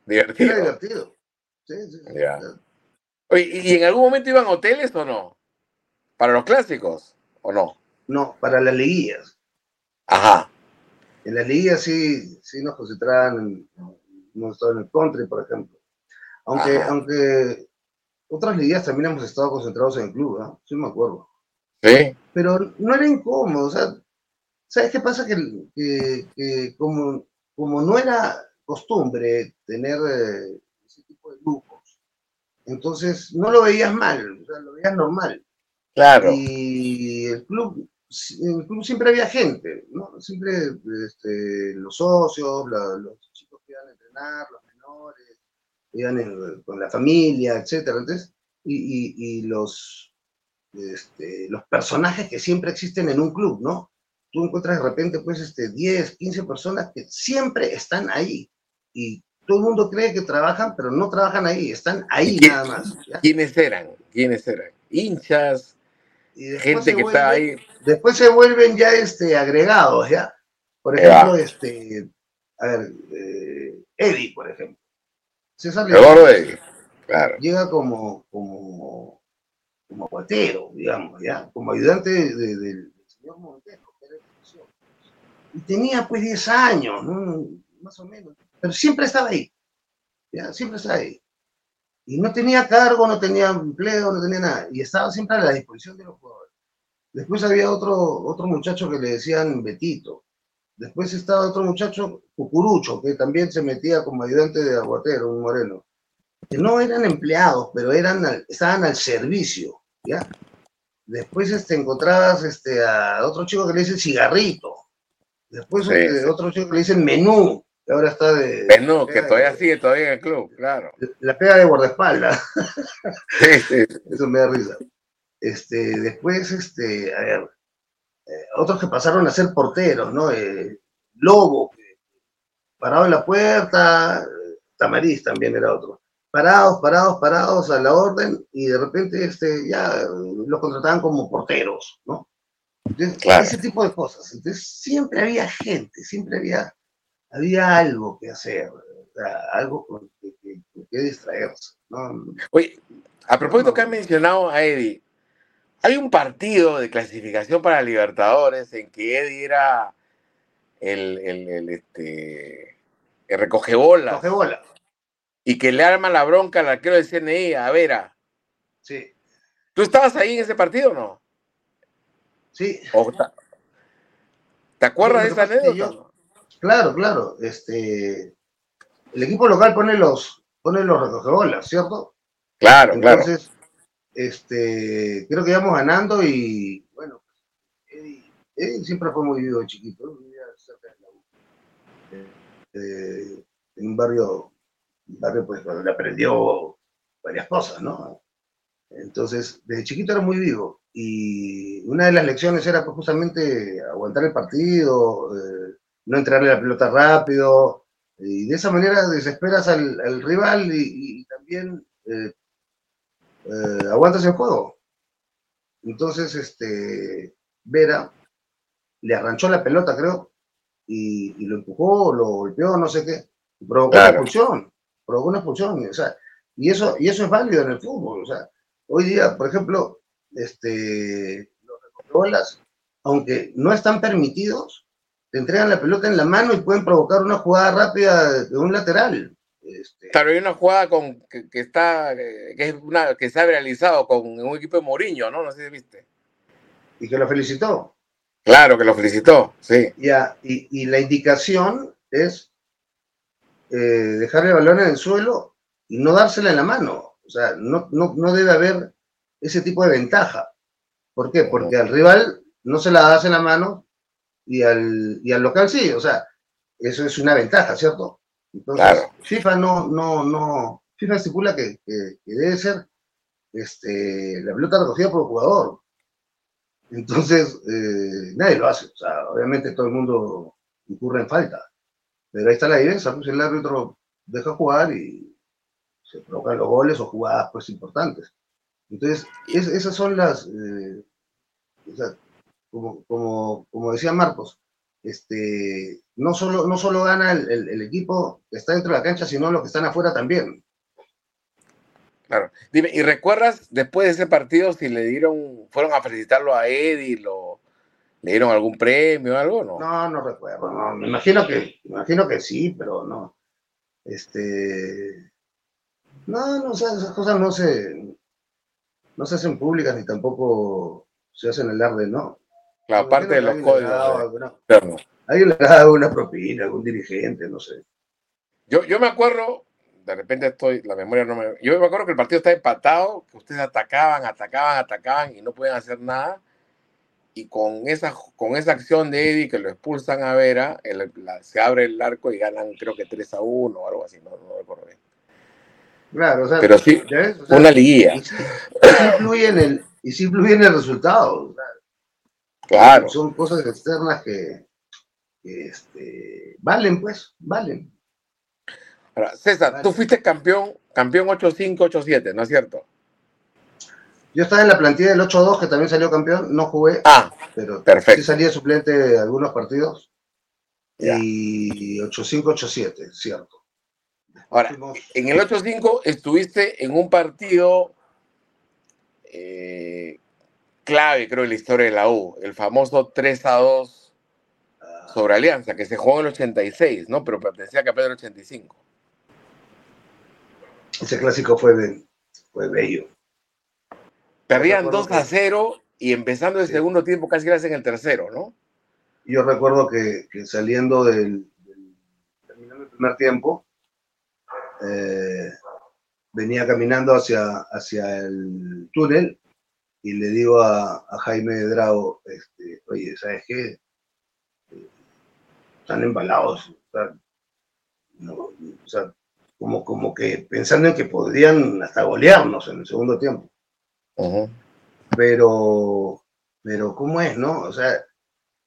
[SPEAKER 3] Divertido.
[SPEAKER 4] Era divertido. Sí, sí.
[SPEAKER 3] Ya. Oye, ¿y en algún momento iban a hoteles o no? ¿Para los clásicos o no?
[SPEAKER 4] No, para las liguillas.
[SPEAKER 3] Ajá.
[SPEAKER 4] En las liguillas sí, sí nos concentraban, en, hemos estado en el country, por ejemplo. Aunque, Ajá. aunque otras liguillas también hemos estado concentrados en el club, ¿eh? sí me acuerdo.
[SPEAKER 3] Sí.
[SPEAKER 4] Pero no era incómodo, o sea, ¿sabes qué pasa? Que, que, que como, como no era costumbre tener eh, ese tipo de grupos, entonces no lo veías mal, o sea, lo veías normal.
[SPEAKER 3] Claro.
[SPEAKER 4] Y el club, en el club siempre había gente, ¿no? Siempre este, los socios, la, los chicos que iban a entrenar, los menores, iban en, con la familia, etcétera. Entonces, y, y, y los, este, los personajes que siempre existen en un club, ¿no? Tú encuentras de repente, pues, este, 10, 15 personas que siempre están ahí. Y todo el mundo cree que trabajan, pero no trabajan ahí, están ahí nada más. ¿ya?
[SPEAKER 3] ¿Quiénes eran? ¿Quiénes eran? Hinchas, gente que
[SPEAKER 4] vuelven,
[SPEAKER 3] está ahí.
[SPEAKER 4] Después se vuelven ya este, agregados, ¿ya? Por ejemplo, este, a ver, eh, Eddie, por ejemplo. César
[SPEAKER 3] Eddie, claro.
[SPEAKER 4] llega como, como, como aguatero, digamos, ¿ya? Como ayudante del de, de, de, señor Montero, que era Y tenía pues 10 años, ¿no? más o menos, pero siempre estaba ahí, ¿ya? Siempre estaba ahí. Y no tenía cargo, no tenía empleo, no tenía nada. Y estaba siempre a la disposición de los jugadores. Después había otro, otro muchacho que le decían Betito. Después estaba otro muchacho, Cucurucho, que también se metía como ayudante de aguatero, un moreno. Que no eran empleados, pero eran al, estaban al servicio, ¿ya? Después este, encontrabas este, a otro chico que le dicen cigarrito. Después sí. este, otro chico que le dicen menú ahora está de...
[SPEAKER 3] Menú, que todavía de, sigue todavía en el club, claro.
[SPEAKER 4] La pega de guardaespaldas. Sí, sí. Eso me da risa. Este, después, este, a ver, eh, otros que pasaron a ser porteros, ¿no? Eh, Lobo, que parado en la puerta, Tamariz también era otro. Parados, parados, parados a la orden y de repente este, ya los contrataban como porteros, ¿no? Entonces, claro. ese tipo de cosas. Entonces, siempre había gente, siempre había había algo que hacer, algo con que, que, que distraerse. ¿no?
[SPEAKER 3] Oye, a propósito que has mencionado a Eddie, hay un partido de clasificación para Libertadores en que Eddie era el, el, el este, el recogebolas.
[SPEAKER 4] Recogebola.
[SPEAKER 3] Y que le arma la bronca al arquero del CNI, a Vera.
[SPEAKER 4] Sí.
[SPEAKER 3] ¿Tú estabas ahí en ese partido o no?
[SPEAKER 4] Sí.
[SPEAKER 3] ¿O ¿Te acuerdas sí, de esa anécdota? Yo,
[SPEAKER 4] Claro, claro. Este, el equipo local pone los, pone los recogebolas, ¿cierto?
[SPEAKER 3] Claro,
[SPEAKER 4] Entonces,
[SPEAKER 3] claro.
[SPEAKER 4] este, creo que íbamos ganando y, bueno, Eddie, Eddie siempre fue muy vivo de chiquito, vivía cerca de la U. Eh, en un barrio, un barrio pues donde aprendió varias cosas, ¿no? Entonces, desde chiquito era muy vivo y una de las lecciones era pues, justamente aguantar el partido, eh, no entrarle la pelota rápido, y de esa manera desesperas al, al rival y, y también eh, eh, aguantas el juego. Entonces, este, Vera le arranchó la pelota, creo, y, y lo empujó, lo golpeó, no sé qué, y provocó claro. una expulsión, provocó una expulsión, o sea, y eso, y eso es válido en el fútbol, o sea, hoy día, por ejemplo, este, los bolas, aunque no están permitidos, te entregan la pelota en la mano y pueden provocar una jugada rápida de un lateral.
[SPEAKER 3] Este... Claro, hay una jugada con, que, que, está, que, es una, que se ha realizado con un equipo de Mourinho, ¿no? No sé si viste.
[SPEAKER 4] Y que lo felicitó.
[SPEAKER 3] Claro, que lo felicitó, sí.
[SPEAKER 4] Ya, y, y la indicación es eh, dejarle el balón en el suelo y no dársela en la mano. O sea, no, no, no debe haber ese tipo de ventaja. ¿Por qué? Porque al rival no se la das en la mano y al, y al local sí. O sea, eso es una ventaja, ¿cierto? Entonces,
[SPEAKER 3] Claro.
[SPEAKER 4] FIFA no, no, no, FIFA estipula que, que- que debe ser este, la pelota recogida por el jugador. Entonces, eh, nadie lo hace. O sea, obviamente todo el mundo incurre en falta. Pero ahí está la evidencia, pues el árbitro deja jugar y se provocan los goles o jugadas pues importantes. Entonces, es- esas son las, eh, o sea, como, como, como decía Marcos, este, no, solo, no solo gana el, el- el equipo que está dentro de la cancha, sino los que están afuera también.
[SPEAKER 3] Claro. Dime, ¿y recuerdas después de ese partido si le dieron, fueron a felicitarlo a Eddie, lo, le dieron algún premio o algo? No.
[SPEAKER 4] No, no recuerdo, no, me imagino que, me imagino que sí, pero no. Este, no, no, o sea, esas cosas no se, no se hacen públicas ni tampoco se hacen alarde, ¿no?
[SPEAKER 3] Claro,
[SPEAKER 4] Me
[SPEAKER 3] aparte de los códigos
[SPEAKER 4] alguna-. Alguien le daba una propina, algún dirigente, no sé.
[SPEAKER 3] Yo, yo me acuerdo, de repente estoy, la memoria no me... Yo me acuerdo que el partido estaba empatado, que ustedes atacaban, atacaban, atacaban y no podían hacer nada. Y con esa, con esa acción de Eddie que lo expulsan a Vera, el- la- se abre el arco y ganan creo que 3 a 1 o algo así, no, no recuerdo bien.
[SPEAKER 4] Claro, o sea,
[SPEAKER 3] Pero sí, Una liguilla,
[SPEAKER 4] y sí, y sí influye en el, y sí influye en el resultado. o sea,
[SPEAKER 3] claro.
[SPEAKER 4] Son cosas externas que, que, este, valen, pues, valen.
[SPEAKER 3] Ahora, César,
[SPEAKER 4] Vale.
[SPEAKER 3] tú fuiste campeón, campeón 8-5, 8-7, ¿no es cierto?
[SPEAKER 4] Yo estaba en la plantilla del 8-2, que también salió campeón, no jugué,
[SPEAKER 3] Ah,
[SPEAKER 4] pero
[SPEAKER 3] perfecto.
[SPEAKER 4] sí salí de suplente de algunos partidos.
[SPEAKER 3] Ya.
[SPEAKER 4] Y 8-5, 8-7, cierto.
[SPEAKER 3] ahora, en el 8-5 estuviste en un partido eh, clave, creo, en la historia de la U, el famoso 3 a 2
[SPEAKER 4] ah,
[SPEAKER 3] sobre Alianza, que se jugó en el 86, ¿no? Pero pertenecía a campeón del 85.
[SPEAKER 4] ese clásico fue, be- fue bello.
[SPEAKER 3] Perdían
[SPEAKER 4] recuerdo
[SPEAKER 3] 2 a
[SPEAKER 4] que-
[SPEAKER 3] 0 y empezando el
[SPEAKER 4] Sí.
[SPEAKER 3] segundo tiempo casi le hacen el tercero, ¿no?
[SPEAKER 4] Yo recuerdo que, que saliendo del, del- terminando el primer tiempo, eh, venía caminando hacia, hacia el túnel y le digo a, a Jaime Drago, este, oye, ¿sabes qué? Eh, Están embalados. o sea, no, o sea, como, como que pensando en que podrían hasta golearnos en el segundo tiempo pero, pero ¿cómo es, no? O sea,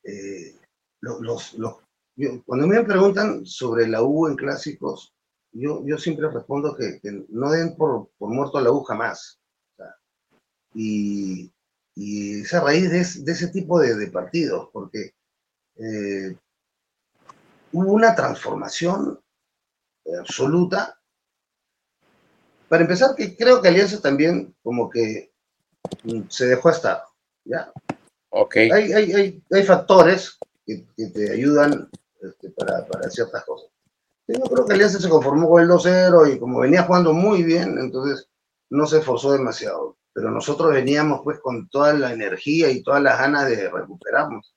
[SPEAKER 4] eh, lo- los, los, yo- cuando me preguntan sobre la U en clásicos, yo, yo siempre respondo que, que no den por, por muerto a la U jamás. Y, y es a raíz de, es- de ese tipo de, de partidos, porque eh, hubo una transformación absoluta. Para empezar, que creo que Alianza también como que se dejó estar, ¿ya?
[SPEAKER 3] Ok.
[SPEAKER 4] Hay, hay, hay, hay factores que, que te ayudan este, para, para ciertas cosas. Yo creo que Alianza se conformó con el 2-0 y como venía jugando muy bien, entonces no se esforzó demasiado. Pero nosotros veníamos pues con toda la energía y todas las ganas de recuperarnos.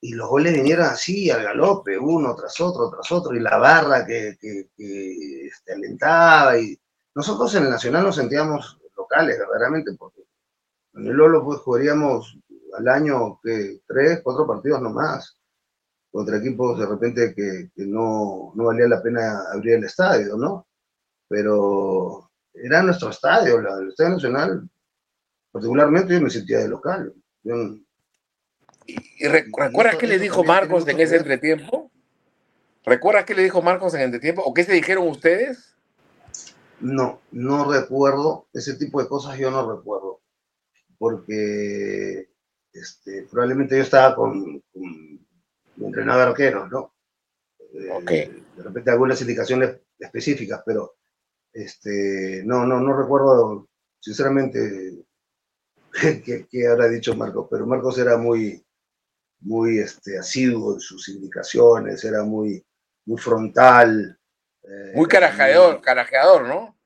[SPEAKER 4] Y los goles vinieron así, al galope, uno tras otro, tras otro, y la barra que, que, que, este, alentaba. Y nosotros en el Nacional nos sentíamos locales, verdaderamente, porque en el Lolo pues jugaríamos al año que tres, cuatro partidos nomás, contra equipos de repente que, que no, no valía la pena abrir el estadio, ¿no? Pero era nuestro estadio, el Estadio Nacional, particularmente yo me sentía de local. Yo,
[SPEAKER 3] ¿Y, y re-
[SPEAKER 4] Y
[SPEAKER 3] recuerdas qué le dijo Marcos en ese entretiempo? ¿Recuerdas qué le dijo Marcos en el entretiempo? ¿O qué se dijeron ustedes?
[SPEAKER 4] no, no recuerdo, ese tipo de cosas yo no recuerdo, porque este, probablemente yo estaba con, con mi entrenador de arqueros, ¿no? Eh,
[SPEAKER 3] Ok.
[SPEAKER 4] De repente algunas indicaciones específicas, pero este, no, no, no recuerdo sinceramente qué habrá dicho Marcos, pero Marcos era muy, muy este, asiduo en sus indicaciones, era muy, muy frontal. eh,
[SPEAKER 3] Muy carajeador, carajeador, ¿no?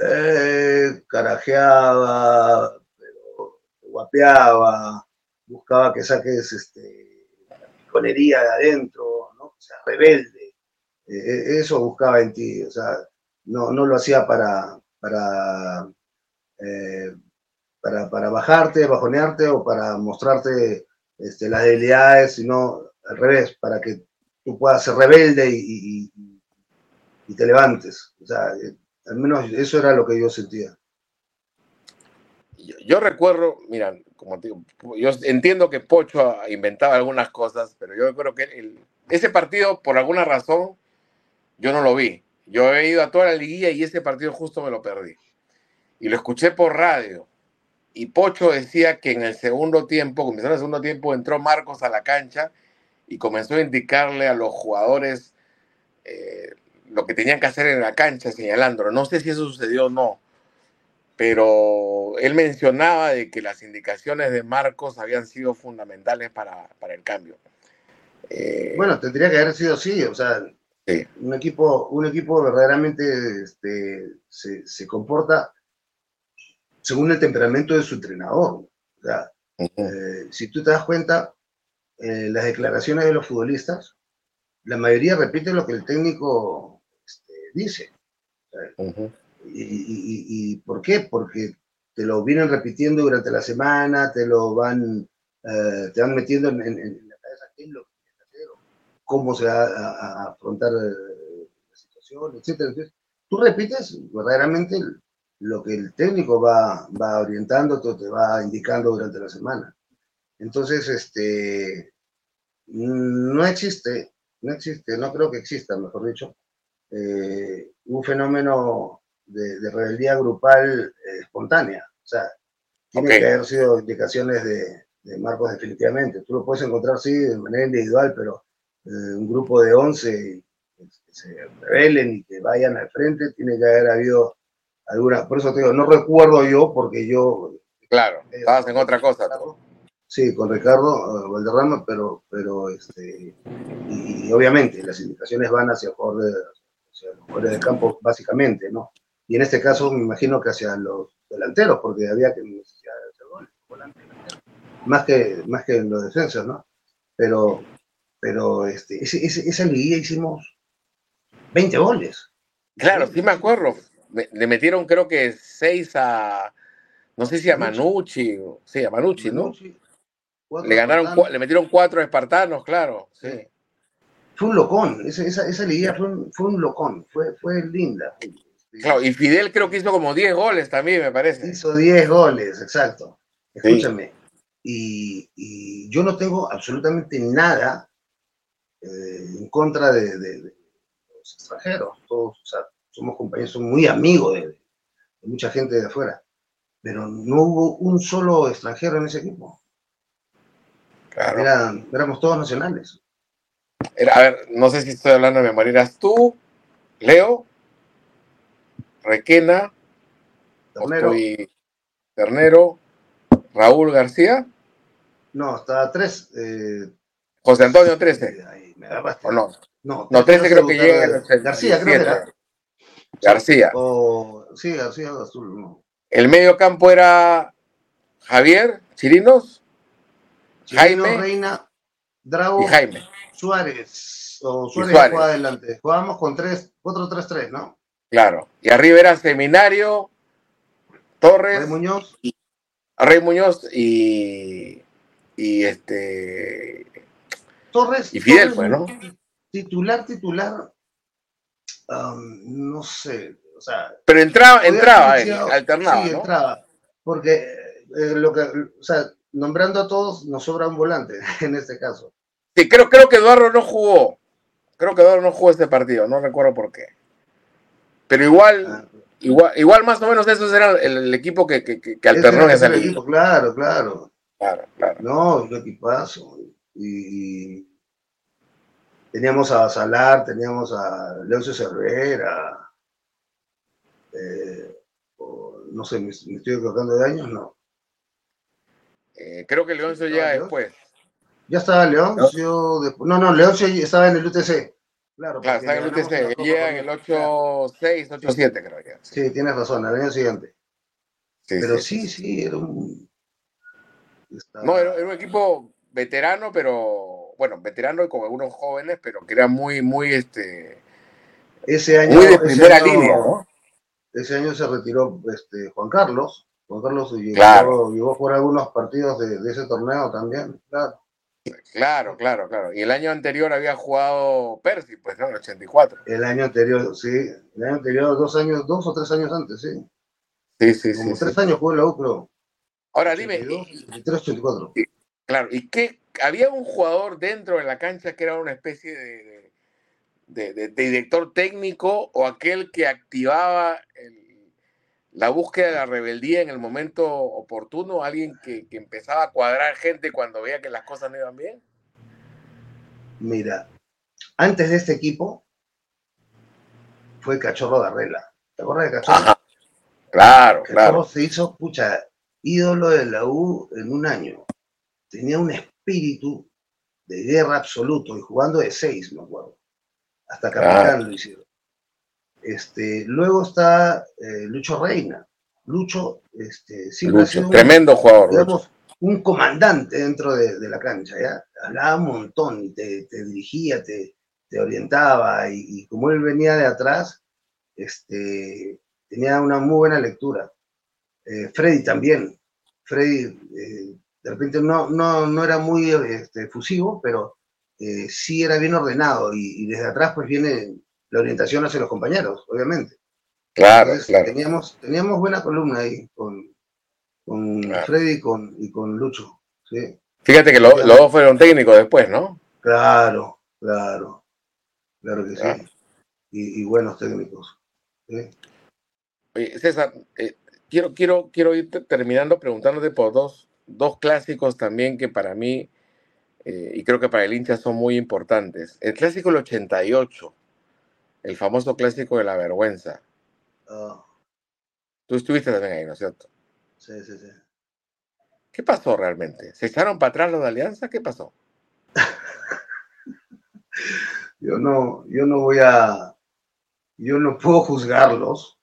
[SPEAKER 4] eh, carajeaba, pero guapeaba, buscaba que saques este, peleonería de adentro, ¿no? O sea, rebelde. Eh, eso buscaba en ti, o sea, no, no lo hacía para, para, para, para, bajarte, bajonearte o para mostrarte este, las debilidades, sino al revés, para que tú puedas ser rebelde y, y te levantes. O sea, al menos eso era lo que yo sentía.
[SPEAKER 3] Yo, recuerdo, mira, como te digo, yo entiendo que Pocho inventaba algunas cosas, pero yo creo que ese partido, por alguna razón, yo no lo vi. Yo he ido a toda la liguilla y ese partido justo me lo perdí. Y lo escuché por radio. Y Pocho decía que en el segundo tiempo, comenzando el segundo tiempo, entró Marcos a la cancha y comenzó a indicarle a los jugadores eh, lo que tenían que hacer en la cancha, señalándolo. No sé si eso sucedió o no, pero él mencionaba de que las indicaciones de Marcos habían sido fundamentales para, el cambio.
[SPEAKER 4] Eh, bueno, tendría que haber sido así, o sea, un, equipo, un equipo verdaderamente este, se, comporta según el temperamento de su entrenador. O sea, eh, si tú te das cuenta, eh, las declaraciones de los futbolistas, la mayoría repite lo que el técnico dice. y, por qué? Porque te lo vienen repitiendo durante la semana, te lo van, eh, te van metiendo en, la cabeza qué es lo que tienes que hacer, cómo se va a, afrontar eh, la situación, etc. Entonces, tú repites verdaderamente lo que el técnico va, va orientando, te va indicando durante la semana. Entonces, este, no existe, no existe, no creo que exista, mejor dicho, eh, un fenómeno de, rebeldía grupal eh, espontánea. O sea, tiene que haber sido indicaciones de, Marcos definitivamente. Tú lo puedes encontrar, sí, de manera individual, pero eh, un grupo de 11 que se rebelen y que vayan al frente, tiene que haber habido alguna, por eso te digo, no recuerdo yo, porque yo...
[SPEAKER 3] Claro, estabas en otra cosa.
[SPEAKER 4] Sí, con Ricardo Valderrama, pero, pero este, y, obviamente las indicaciones van hacia favor de, los jugadores de campo básicamente, ¿no? Y en este caso me imagino que hacia los delanteros, porque había que de hacer goles, más que, más que en los defensas, ¿no? Pero, pero este, esa liguilla hicimos 20 goles.
[SPEAKER 3] Claro, sí me acuerdo. Le metieron creo que 6 a, no sé si a Manucci, sí, a Manucci, ¿no? le ganaron, le metieron 4 a Espartanos, claro, sí
[SPEAKER 4] fue un locón, esa, esa, esa fue un, fue un, locón, fue, fue linda.
[SPEAKER 3] Claro, y Fidel creo que hizo como 10 goles también, me parece.
[SPEAKER 4] Hizo 10 goles, exacto. Escúchame, y, y, yo no tengo absolutamente nada eh, en contra de, de, los extranjeros. Todos, o sea, somos compañeros, somos muy amigos de, de, mucha gente de afuera, pero no hubo un solo extranjero en ese equipo. Claro. éramos todos nacionales
[SPEAKER 3] a ver, no sé si estoy hablando de memoria. ¿Eras tú, Leo, Requena,
[SPEAKER 4] Ternero,
[SPEAKER 3] Ternero Raúl García?
[SPEAKER 4] No, estaba tres. Eh,
[SPEAKER 3] José Antonio 13. ¿O no? No, no 13 creo que llega.
[SPEAKER 4] García, creo que era.
[SPEAKER 3] García.
[SPEAKER 4] sí, García Azul.
[SPEAKER 3] El medio campo era Javier, Chirinos, Jaime,
[SPEAKER 4] Reina, Drago
[SPEAKER 3] y Jaime.
[SPEAKER 4] Suárez, o Suárez, adelante. Jugábamos con 4-3-3, ¿no?
[SPEAKER 3] Claro. Y arriba era Seminario, Torres.
[SPEAKER 4] Rey Muñoz.
[SPEAKER 3] Y, Rey Muñoz y, y este.
[SPEAKER 4] Torres.
[SPEAKER 3] Y Fidel, pues, ¿no?
[SPEAKER 4] Titular, titular. Um, no sé. O sea,
[SPEAKER 3] Pero entraba, entraba, alternaba. Sí, entraba.
[SPEAKER 4] Porque eh, lo que, o sea, nombrando a todos, nos sobra un volante en este caso.
[SPEAKER 3] Sí, creo, creo que Eduardo no jugó. Creo que Eduardo no jugó este partido, no recuerdo por qué. Pero igual, ah. igual, igual más o menos eso era el, equipo que, que, que alternó en ese equipo.
[SPEAKER 4] Claro, claro.
[SPEAKER 3] Claro, claro.
[SPEAKER 4] No, un equipazo. Y, teníamos a Salar, teníamos a Leoncio Cervera. Eh, no sé, ¿me, estoy equivocando de años? No.
[SPEAKER 3] Eh, creo que Leoncio llega después.
[SPEAKER 4] Ya estaba León. ¿No? no, León estaba en el UTC.
[SPEAKER 3] Claro, claro estaba en el UTC. Llega en el 8-6, 8-7, creo que.
[SPEAKER 4] Sí. tienes razón, al año siguiente. pero sí, sí, era un.
[SPEAKER 3] No, era, un equipo veterano, pero bueno, veterano y con algunos jóvenes, pero que era muy, muy, este,
[SPEAKER 4] Ese año,
[SPEAKER 3] muy de
[SPEAKER 4] ese
[SPEAKER 3] primera
[SPEAKER 4] año-
[SPEAKER 3] línea, ¿no?
[SPEAKER 4] Ese año se retiró este, Juan Carlos. Juan Carlos llegó,
[SPEAKER 3] Claro.
[SPEAKER 4] llegó a jugar algunos partidos de, de ese torneo también, claro.
[SPEAKER 3] Claro, claro, claro. Y el año anterior había jugado Percy, pues, ¿no? En el 84.
[SPEAKER 4] El año anterior, sí. El año anterior, dos años, dos o tres años antes, sí.
[SPEAKER 3] Sí, sí, sí.
[SPEAKER 4] Como
[SPEAKER 3] sí.
[SPEAKER 4] tres años jugó en la U, creo.
[SPEAKER 3] Ahora dime,
[SPEAKER 4] 82,
[SPEAKER 3] y-
[SPEAKER 4] 83, 84.
[SPEAKER 3] Claro, ¿y qué? ¿Había un jugador dentro de la cancha que era una especie de, de- de- de director técnico o aquel que activaba el- la búsqueda de la rebeldía en el momento oportuno? ¿Alguien que, que empezaba a cuadrar gente cuando veía que las cosas no iban bien?
[SPEAKER 4] Mira, antes de este equipo fue Cachorro Darrela. ¿Te acuerdas de Cachorro?
[SPEAKER 3] Ajá. Claro,
[SPEAKER 4] Cachorro
[SPEAKER 3] claro.
[SPEAKER 4] se hizo, pucha, ídolo de la U en un año. Tenía un espíritu de guerra absoluto y jugando de seis, me acuerdo. Hasta capitán
[SPEAKER 3] Claro.
[SPEAKER 4] lo hicieron. Este, luego está eh, Lucho Reina. Lucho este, siempre ha sido
[SPEAKER 3] Lucho,
[SPEAKER 4] un-
[SPEAKER 3] tremendo jugador. Lucho.
[SPEAKER 4] un comandante dentro de, de la cancha, ¿ya? Hablaba un montón y te, te dirigía, te, te orientaba y, y como él venía de atrás, este, tenía una muy buena lectura. Eh, Freddy también. Freddy eh, de repente no, no, no era muy este, efusivo, pero eh, sí era bien ordenado y, y desde atrás pues viene la orientación hacia los compañeros, obviamente.
[SPEAKER 3] Claro,
[SPEAKER 4] Entonces,
[SPEAKER 3] claro.
[SPEAKER 4] Teníamos, teníamos buena columna ahí con, con
[SPEAKER 3] Claro.
[SPEAKER 4] Freddy y con, y con Lucho. ¿sí?
[SPEAKER 3] Fíjate que lo- los dos fueron técnicos después, ¿no?
[SPEAKER 4] Claro, claro, claro que
[SPEAKER 3] Claro.
[SPEAKER 4] sí. Y, y buenos técnicos. ¿sí?
[SPEAKER 3] Oye, César, eh, quiero, quiero, quiero ir te- terminando preguntándote por dos, dos clásicos también que para mí, eh, y creo que para el hincha son muy importantes. El clásico del 88, el famoso clásico de la vergüenza.
[SPEAKER 4] Ah,
[SPEAKER 3] Tú estuviste también ahí, ¿no es cierto?
[SPEAKER 4] sí, sí, sí.
[SPEAKER 3] ¿Qué pasó realmente? ¿Se echaron para atrás los de Alianza? ¿Qué pasó?
[SPEAKER 4] Yo no, yo no voy a, yo no puedo juzgarlos,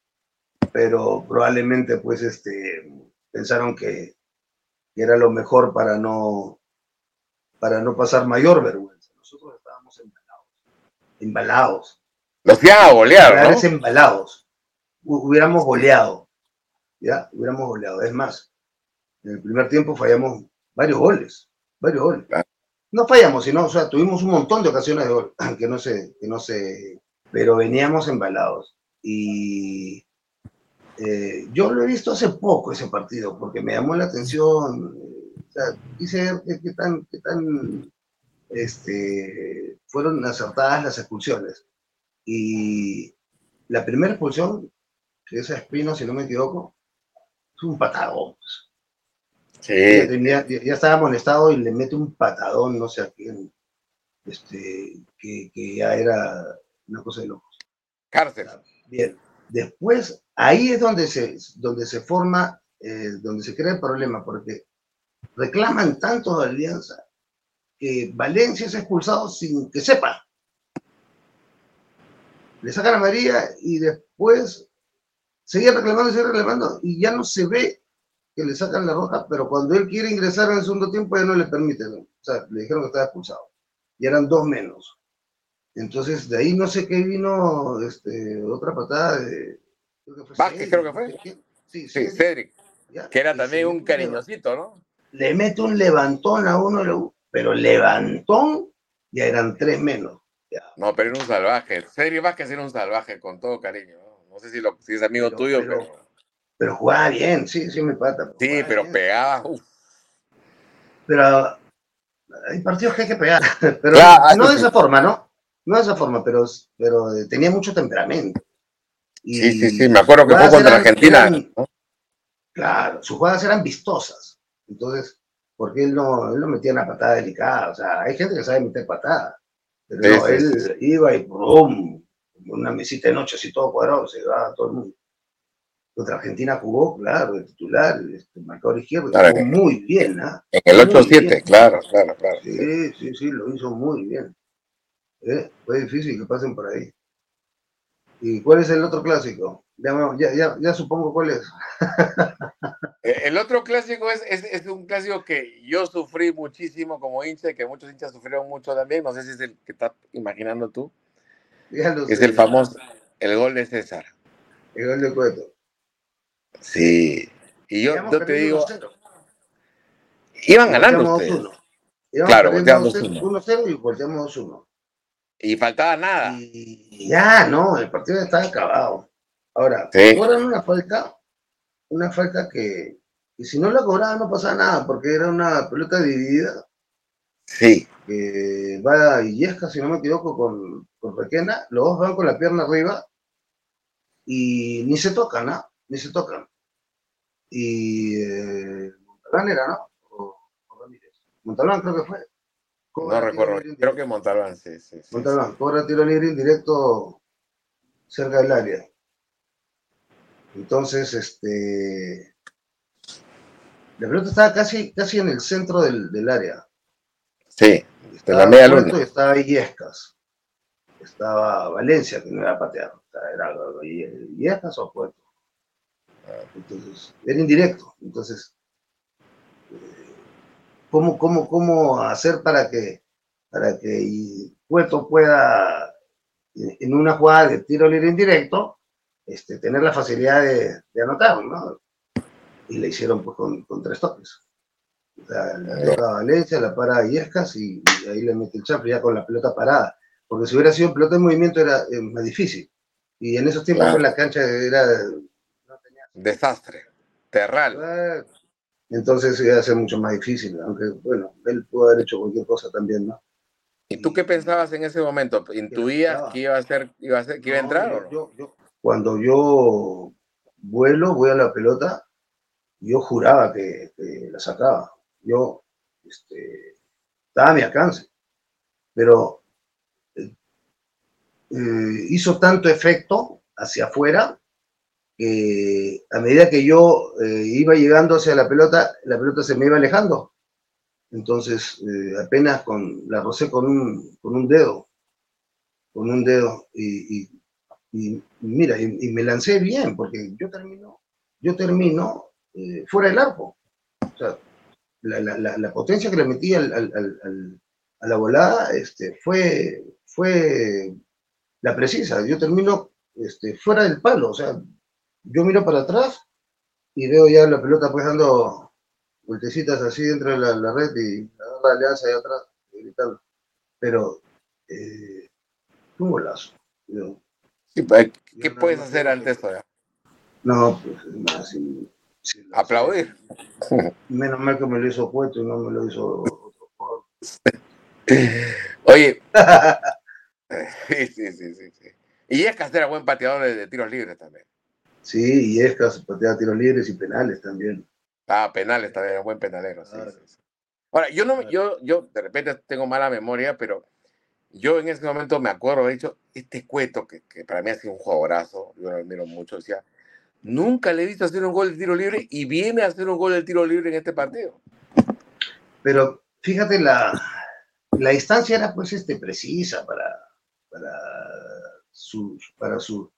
[SPEAKER 4] pero probablemente pues este, pensaron que, que era lo mejor para no, para no pasar mayor vergüenza. Nosotros estábamos embalados, embalados.
[SPEAKER 3] Los iban a golear,
[SPEAKER 4] Jugadores
[SPEAKER 3] ¿no?
[SPEAKER 4] embalados. Hu- Hubiéramos goleado, ¿ya? Hubiéramos goleado. Es más, en el primer tiempo fallamos varios goles, varios goles.
[SPEAKER 3] Claro.
[SPEAKER 4] No fallamos, sino, o sea, tuvimos un montón de ocasiones de gol, que no sé, que no sé, pero veníamos embalados. Y eh, yo lo he visto hace poco ese partido, porque me llamó la atención, o sea, quise ver qué, tan, qué tan este, fueron acertadas las expulsiones. Y la primera expulsión, que es a Espino, si no me equivoco, es un patadón. Ya,
[SPEAKER 3] Sí,
[SPEAKER 4] tenía- ya- ya estaba molestado y le mete un patadón, no sé a quién, este, que, que ya era una cosa de locos.
[SPEAKER 3] cárcel.
[SPEAKER 4] Bien, después ahí es donde se, donde se forma, eh, donde se crea el problema, porque reclaman tanto de Alianza que Valencia es expulsado sin que sepa. Le sacan a María y después seguía reclamando y sigue reclamando y ya no se ve que le sacan la roja, pero cuando él quiere ingresar en el segundo tiempo ya no le permiten. O sea, le dijeron que estaba expulsado. Y eran dos menos. Entonces, de ahí no sé qué vino este, otra patada de. creo que fue
[SPEAKER 3] Vázquez,
[SPEAKER 4] Cedric,
[SPEAKER 3] creo que fue.
[SPEAKER 4] quién. Sí,
[SPEAKER 3] Sí,
[SPEAKER 4] Cedric, ya,
[SPEAKER 3] que era también un cariñosito, ¿no?
[SPEAKER 4] Le mete un levantón a uno, pero levantón, ya eran tres menos.
[SPEAKER 3] No, pero era un salvaje. Cedric Vázquez era un salvaje, con todo cariño. No, No sé si, lo, si es amigo
[SPEAKER 4] Pero-
[SPEAKER 3] tuyo,
[SPEAKER 4] pero-
[SPEAKER 3] pero...
[SPEAKER 4] Pero jugaba bien, sí, sí, mi pata.
[SPEAKER 3] Sí, pero
[SPEAKER 4] bien.
[SPEAKER 3] pegaba... uf.
[SPEAKER 4] Pero hay partidos que hay que pegar. Pero
[SPEAKER 3] Claro,
[SPEAKER 4] no de
[SPEAKER 3] sí.
[SPEAKER 4] esa forma, ¿no? No de esa forma, pero, pero eh, tenía mucho temperamento. Y
[SPEAKER 3] Sí, sí, sí, me acuerdo que fue contra
[SPEAKER 4] eran-
[SPEAKER 3] Argentina.
[SPEAKER 4] eran-
[SPEAKER 3] ¿no?
[SPEAKER 4] claro, sus jugadas eran vistosas. Entonces, porque él no, él no metía una patada delicada. O sea, hay gente que sabe meter patada. Pero
[SPEAKER 3] Sí,
[SPEAKER 4] no,
[SPEAKER 3] sí,
[SPEAKER 4] él
[SPEAKER 3] sí.
[SPEAKER 4] iba y ¡pum! Una mesita de noche así todo cuadrado, se llevaba a todo el mundo. Contra Argentina jugó, claro, de titular, este, marcador izquierdo,
[SPEAKER 3] Claro,
[SPEAKER 4] jugó muy bien, ¿ah?
[SPEAKER 3] En el
[SPEAKER 4] Muy
[SPEAKER 3] 8-7,
[SPEAKER 4] bien.
[SPEAKER 3] claro, claro, claro.
[SPEAKER 4] Sí, sí, sí, lo hizo muy bien. ¿Eh? Fue difícil que pasen por ahí. ¿Y cuál es el otro clásico? Ya, ya, ya, supongo cuál es.
[SPEAKER 3] Eh, el otro clásico es, es, es, un clásico que yo sufrí muchísimo como hincha y que muchos hinchas sufrieron mucho también. No sé si es el que estás imaginando tú. Es el famoso, el gol de César.
[SPEAKER 4] El gol de Cueto.
[SPEAKER 3] Sí. Y yo, yo te digo. Iban ganando ustedes.
[SPEAKER 4] Claro, volteamos 1-0 y volteamos 2-1.
[SPEAKER 3] Y faltaba nada.
[SPEAKER 4] Y ya, no, el partido estaba acabado. Ahora, sí. cobran una falta, una falta que, que, si no la cobraban no pasaba nada, porque era una pelota dividida.
[SPEAKER 3] Sí.
[SPEAKER 4] Que va Illesca, si no me equivoco, con, con Requena, los dos van con la pierna arriba y ni se tocan, ¿no? Ni se tocan. Y eh, Montalbán era, ¿no? O, Ramírez. Montalbán creo que fue.
[SPEAKER 3] No recuerdo, creo que Montalbán, sí, sí.
[SPEAKER 4] Montalbán, cobra tiro libre indirecto cerca del área. Entonces, este. La pelota estaba casi, casi en el centro del, del área.
[SPEAKER 3] Sí, de la media luna.
[SPEAKER 4] Estaba Illescas. Estaba Valencia, que no era patear. Era Illescas o Puerto. Entonces, era indirecto. Entonces, ¿cómo, cómo, cómo hacer para que, para que Puerto pueda, en una jugada de tiro libre indirecto, este, tener la facilidad de, de anotar, ¿no? Y le hicieron pues, con, con tres toques. La deja Valencia, la para Iescas y, y, ahí le mete el chapo ya con la pelota parada. Porque si hubiera sido pelota en movimiento era eh, más difícil. Y en esos tiempos claro. la cancha era...
[SPEAKER 3] No tenía... Desastre, terral.
[SPEAKER 4] Entonces iba a ser mucho más difícil, aunque bueno, él pudo haber hecho cualquier cosa también, ¿no?
[SPEAKER 3] ¿Y tú qué pensabas en ese momento? ¿Intuías que iba a ser, iba a ser, que iba a entrar? No,
[SPEAKER 4] yo, yo, cuando yo vuelo, voy a la pelota, yo juraba que, que la sacaba. Yo este, estaba a mi alcance. Pero eh, hizo tanto efecto hacia afuera que a medida que yo eh, iba llegando hacia la pelota, la pelota se me iba alejando. Entonces, eh, apenas con, la rocé con un, con un dedo, con un dedo, y, y y mira, y, y, me lancé bien, porque yo termino, yo termino eh, fuera del arco. O sea, la, la, la, potencia que le metí al, al, al, a la volada este, fue, fue la precisa. Yo termino este, fuera del palo. O sea, yo miro para atrás y veo ya la pelota pues dando vueltecitas así dentro de la, la red y la alianza ahí atrás, gritando. Pero, eh, un golazo. Yo,
[SPEAKER 3] pues, ¿Qué puedes hacer ante eso? Ya?
[SPEAKER 4] No, pues nada, sin,
[SPEAKER 3] sin aplaudir.
[SPEAKER 4] Menos mal que me lo hizo Puesto y no me lo hizo otro jugador.
[SPEAKER 3] Oye. sí, sí, sí, sí, sí. Y Escas era buen pateador de, de, tiros libres también.
[SPEAKER 4] Sí, y Escas pateaba tiros libres y penales también.
[SPEAKER 3] Ah, penales también, buen penalero, sí, sí, sí. Ahora, yo no, yo, yo de repente tengo mala memoria, pero yo en ese momento me acuerdo, de hecho, este cueto, que, que para mí ha sido un jugadorazo, yo lo admiro mucho, decía, nunca le he visto hacer un gol de tiro libre y viene a hacer un gol de tiro libre en este partido.
[SPEAKER 4] Pero fíjate, la, la distancia era pues este, precisa para, para, su, para, su,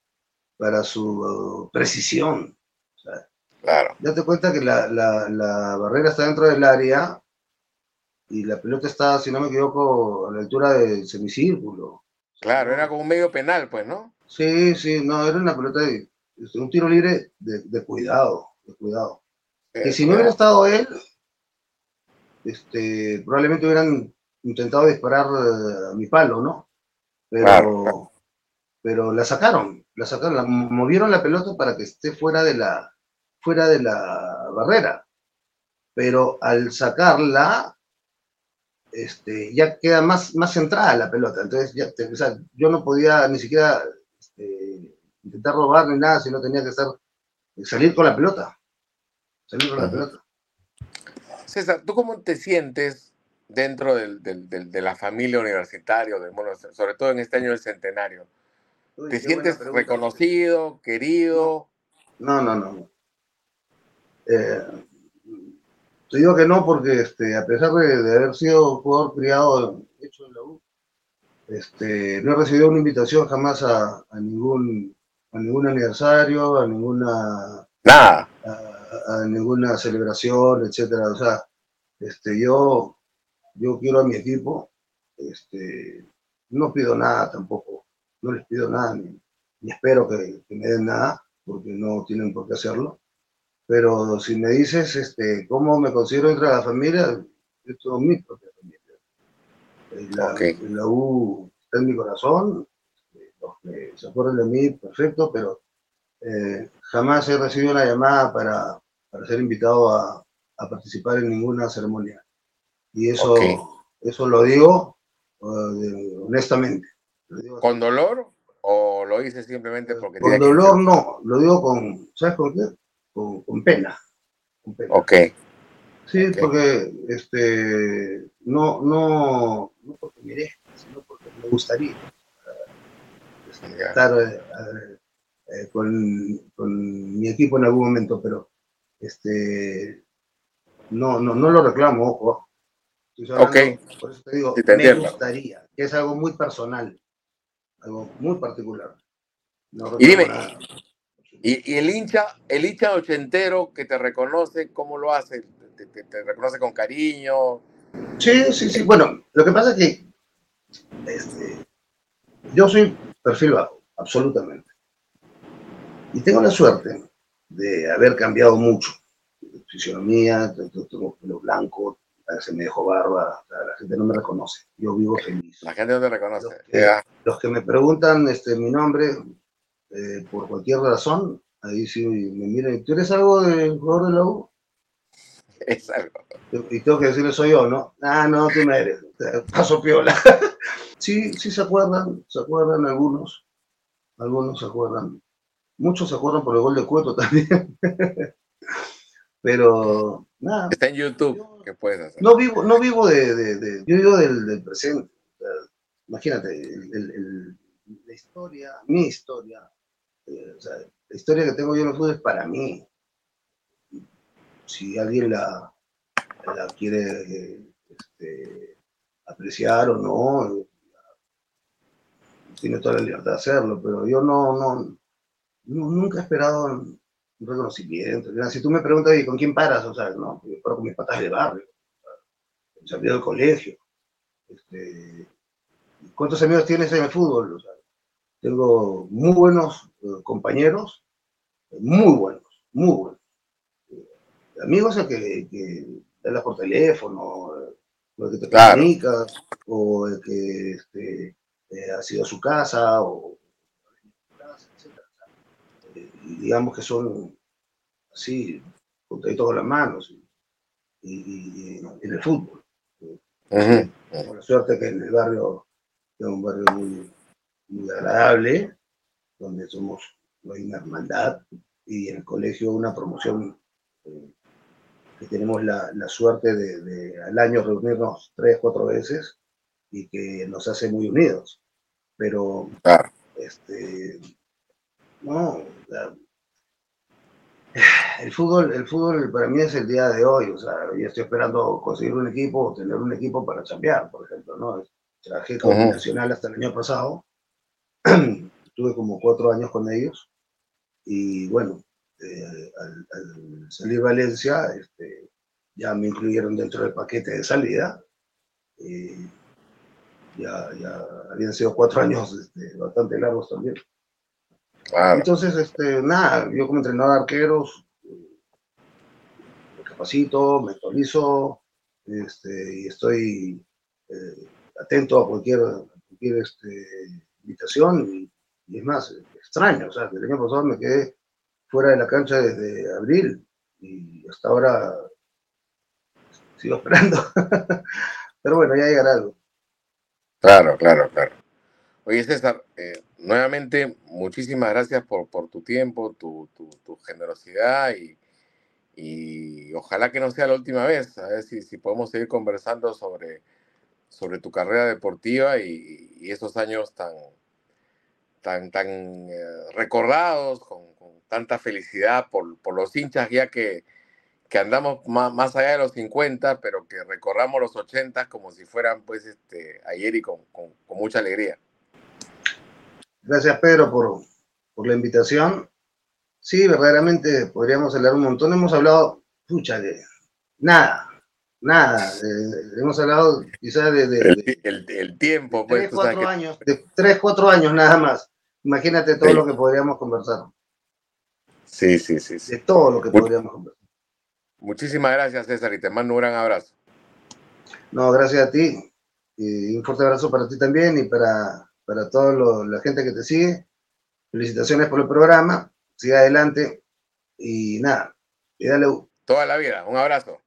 [SPEAKER 4] para su precisión. O sea,
[SPEAKER 3] claro.
[SPEAKER 4] Date cuenta que la, la, la barrera está dentro del área y la pelota está, si no me equivoco, a la altura del semicírculo.
[SPEAKER 3] Claro, era como un medio penal, pues, ¿no?
[SPEAKER 4] Sí, sí, no, era una pelota de, un tiro libre de, de cuidado, de cuidado. Sí, que si no hubiera estado él, este, probablemente hubieran intentado disparar uh, a mi palo, ¿no? Pero, claro. pero la sacaron, la sacaron, la, movieron la pelota para que esté fuera de la, fuera de la barrera. Pero al sacarla, este, ya queda más, más centrada la pelota. Entonces, ya, o sea, yo no podía ni siquiera este, intentar robar ni nada, sino tenía que estar, salir con la pelota. Salir con la pelota.
[SPEAKER 3] César, ¿tú cómo te sientes dentro del, del, del, de la familia universitaria, del, bueno, sobre todo en este año del centenario? Uy, ¿Te sientes reconocido, querido?
[SPEAKER 4] No, no, no. Eh, te digo que no porque este, a pesar de, de haber sido jugador criado hecho en la U, este, no he recibido una invitación jamás a, a ningún a ningún aniversario, a ninguna
[SPEAKER 3] Nada.
[SPEAKER 4] a, a ninguna celebración, etcétera. O sea, este, yo, yo quiero a mi equipo, este, no pido nada tampoco, no les pido nada, ni, ni espero que, que me den nada, porque no tienen por qué hacerlo. Pero si me dices este, cómo me considero entre la familia, esto es mi propia familia. La, U está en mi corazón, este, los que se acuerdan de mí, perfecto, pero eh, jamás he recibido una llamada para, para ser invitado a, a participar en ninguna ceremonia. Y eso, eso lo digo eh, honestamente.
[SPEAKER 3] ¿Con dolor o lo hice simplemente porque
[SPEAKER 4] con
[SPEAKER 3] que
[SPEAKER 4] dolor no, lo digo con, ¿sabes con qué? Con, con pena. Con pena.
[SPEAKER 3] Ok,
[SPEAKER 4] Sí, porque este, no, no, no porque merezca, sino porque me gustaría este, estar eh, eh, con, con mi equipo en algún momento, pero este, no, no, no lo reclamo, ojo.
[SPEAKER 3] Ok.
[SPEAKER 4] Por eso te digo,
[SPEAKER 3] Sí, te
[SPEAKER 4] me
[SPEAKER 3] entiendo.
[SPEAKER 4] gustaría, que es algo muy personal, algo muy particular. No
[SPEAKER 3] Y dime,
[SPEAKER 4] nada.
[SPEAKER 3] Y, y el hincha, el hincha ochentero que te reconoce, ¿cómo lo hace? ¿Te, te- te reconoce con cariño?
[SPEAKER 4] Sí, sí, sí. Bueno, lo que pasa es que este, yo soy perfil bajo, absolutamente. Y tengo la suerte de haber cambiado mucho. Fisionomía, tengo pelo blanco, se me dejó barba, o sea, la gente no me reconoce. Yo vivo feliz.
[SPEAKER 3] La gente no te reconoce.
[SPEAKER 4] Los que,
[SPEAKER 3] Ya.
[SPEAKER 4] los que me preguntan este, mi nombre eh, por cualquier razón, ahí sí me miran, ¿tú eres algo del jugador de la U?
[SPEAKER 3] Es algo.
[SPEAKER 4] y tengo que decirle soy yo, ¿no? Ah, no, tú no eres, paso piola. sí, sí se acuerdan, se acuerdan algunos, algunos se acuerdan, muchos se acuerdan por el gol de Cueto también, pero nada,
[SPEAKER 3] Está en YouTube. ¿Qué puedes hacer?
[SPEAKER 4] no vivo, no vivo de, de- de- yo vivo del, del presente, imagínate, el- el- el- la historia, mi historia, eh, o sea, la historia que tengo yo en el fútbol es para mí, si alguien la, la quiere eh, este, apreciar o no, tiene toda la libertad de hacerlo, pero yo no, no, no- nunca he esperado un reconocimiento. Si tú me preguntas, ¿y con quién paras? O sea, no, yo paro con mis patas de barrio, sea, salí del colegio. Este, ¿Cuántos amigos tienes en el fútbol? O sea, tengo muy buenos eh, compañeros, muy buenos, muy buenos amigos el que, que hablas por teléfono, eh, o el que te
[SPEAKER 3] Claro.
[SPEAKER 4] comunica, o el que este, eh, ha sido a su casa, o. Eh, digamos que son así, contaditos con las manos, y, y- y en el fútbol.
[SPEAKER 3] Ujú.
[SPEAKER 4] Tengo la suerte que en el barrio, es un barrio muy, muy agradable, donde somos, no hay una hermandad, y en el colegio una promoción eh, que tenemos la, la suerte de, de al año reunirnos tres, cuatro veces y que nos hace muy unidos. Pero,
[SPEAKER 3] Claro.
[SPEAKER 4] este, no, el fútbol, el fútbol para mí es el día de hoy, o sea, yo estoy esperando conseguir un equipo, tener un equipo para chambear, por ejemplo, ¿no? Trabajé con
[SPEAKER 3] Ujú.
[SPEAKER 4] Nacional hasta el año pasado, tuve como cuatro años con ellos, y bueno, eh, al, al salir Valencia, este, ya me incluyeron dentro del paquete de salida, y ya, ya habían sido cuatro años este, bastante largos también.
[SPEAKER 3] Claro.
[SPEAKER 4] Entonces, este, nada, yo como entrenador de arqueros, me capacito, me actualizo, este, y estoy eh, atento a cualquier, cualquier este, invitación, y, y es más, extraño, o sea, que el año pasado me quedé fuera de la cancha desde abril, y hasta ahora sigo esperando. Pero bueno, ya llegará algo.
[SPEAKER 3] Claro, claro, claro. Oye, César, eh, nuevamente, muchísimas gracias por, por tu tiempo, tu, tu, generosidad y, y ojalá que no sea la última vez. A ver si, si podemos seguir conversando sobre, sobre tu carrera deportiva y, y esos años tan, tan, tan eh, recordados, con, tanta felicidad por, por los hinchas, ya que, que andamos más, más allá de los 50, pero que recorramos los 80 como si fueran pues este, ayer y con, con mucha alegría.
[SPEAKER 4] Gracias, Pedro, por, por la invitación. Sí, verdaderamente podríamos hablar un montón. Hemos hablado, pucha, de nada, nada. hemos hablado quizás de...
[SPEAKER 3] el, tiempo,
[SPEAKER 4] pues. Tres, cuatro años, de tres, cuatro años nada más. Imagínate todo lo que podríamos conversar.
[SPEAKER 3] Sí, sí, sí.
[SPEAKER 4] De todo lo que podríamos conversar.
[SPEAKER 3] Muchísimas gracias, César, y te mando un gran abrazo.
[SPEAKER 4] No, gracias a ti. Y un fuerte abrazo para ti también y para, para toda la gente que te sigue. Felicitaciones por el programa. Siga adelante. Y nada, y dale.
[SPEAKER 3] Toda la vida. Un abrazo.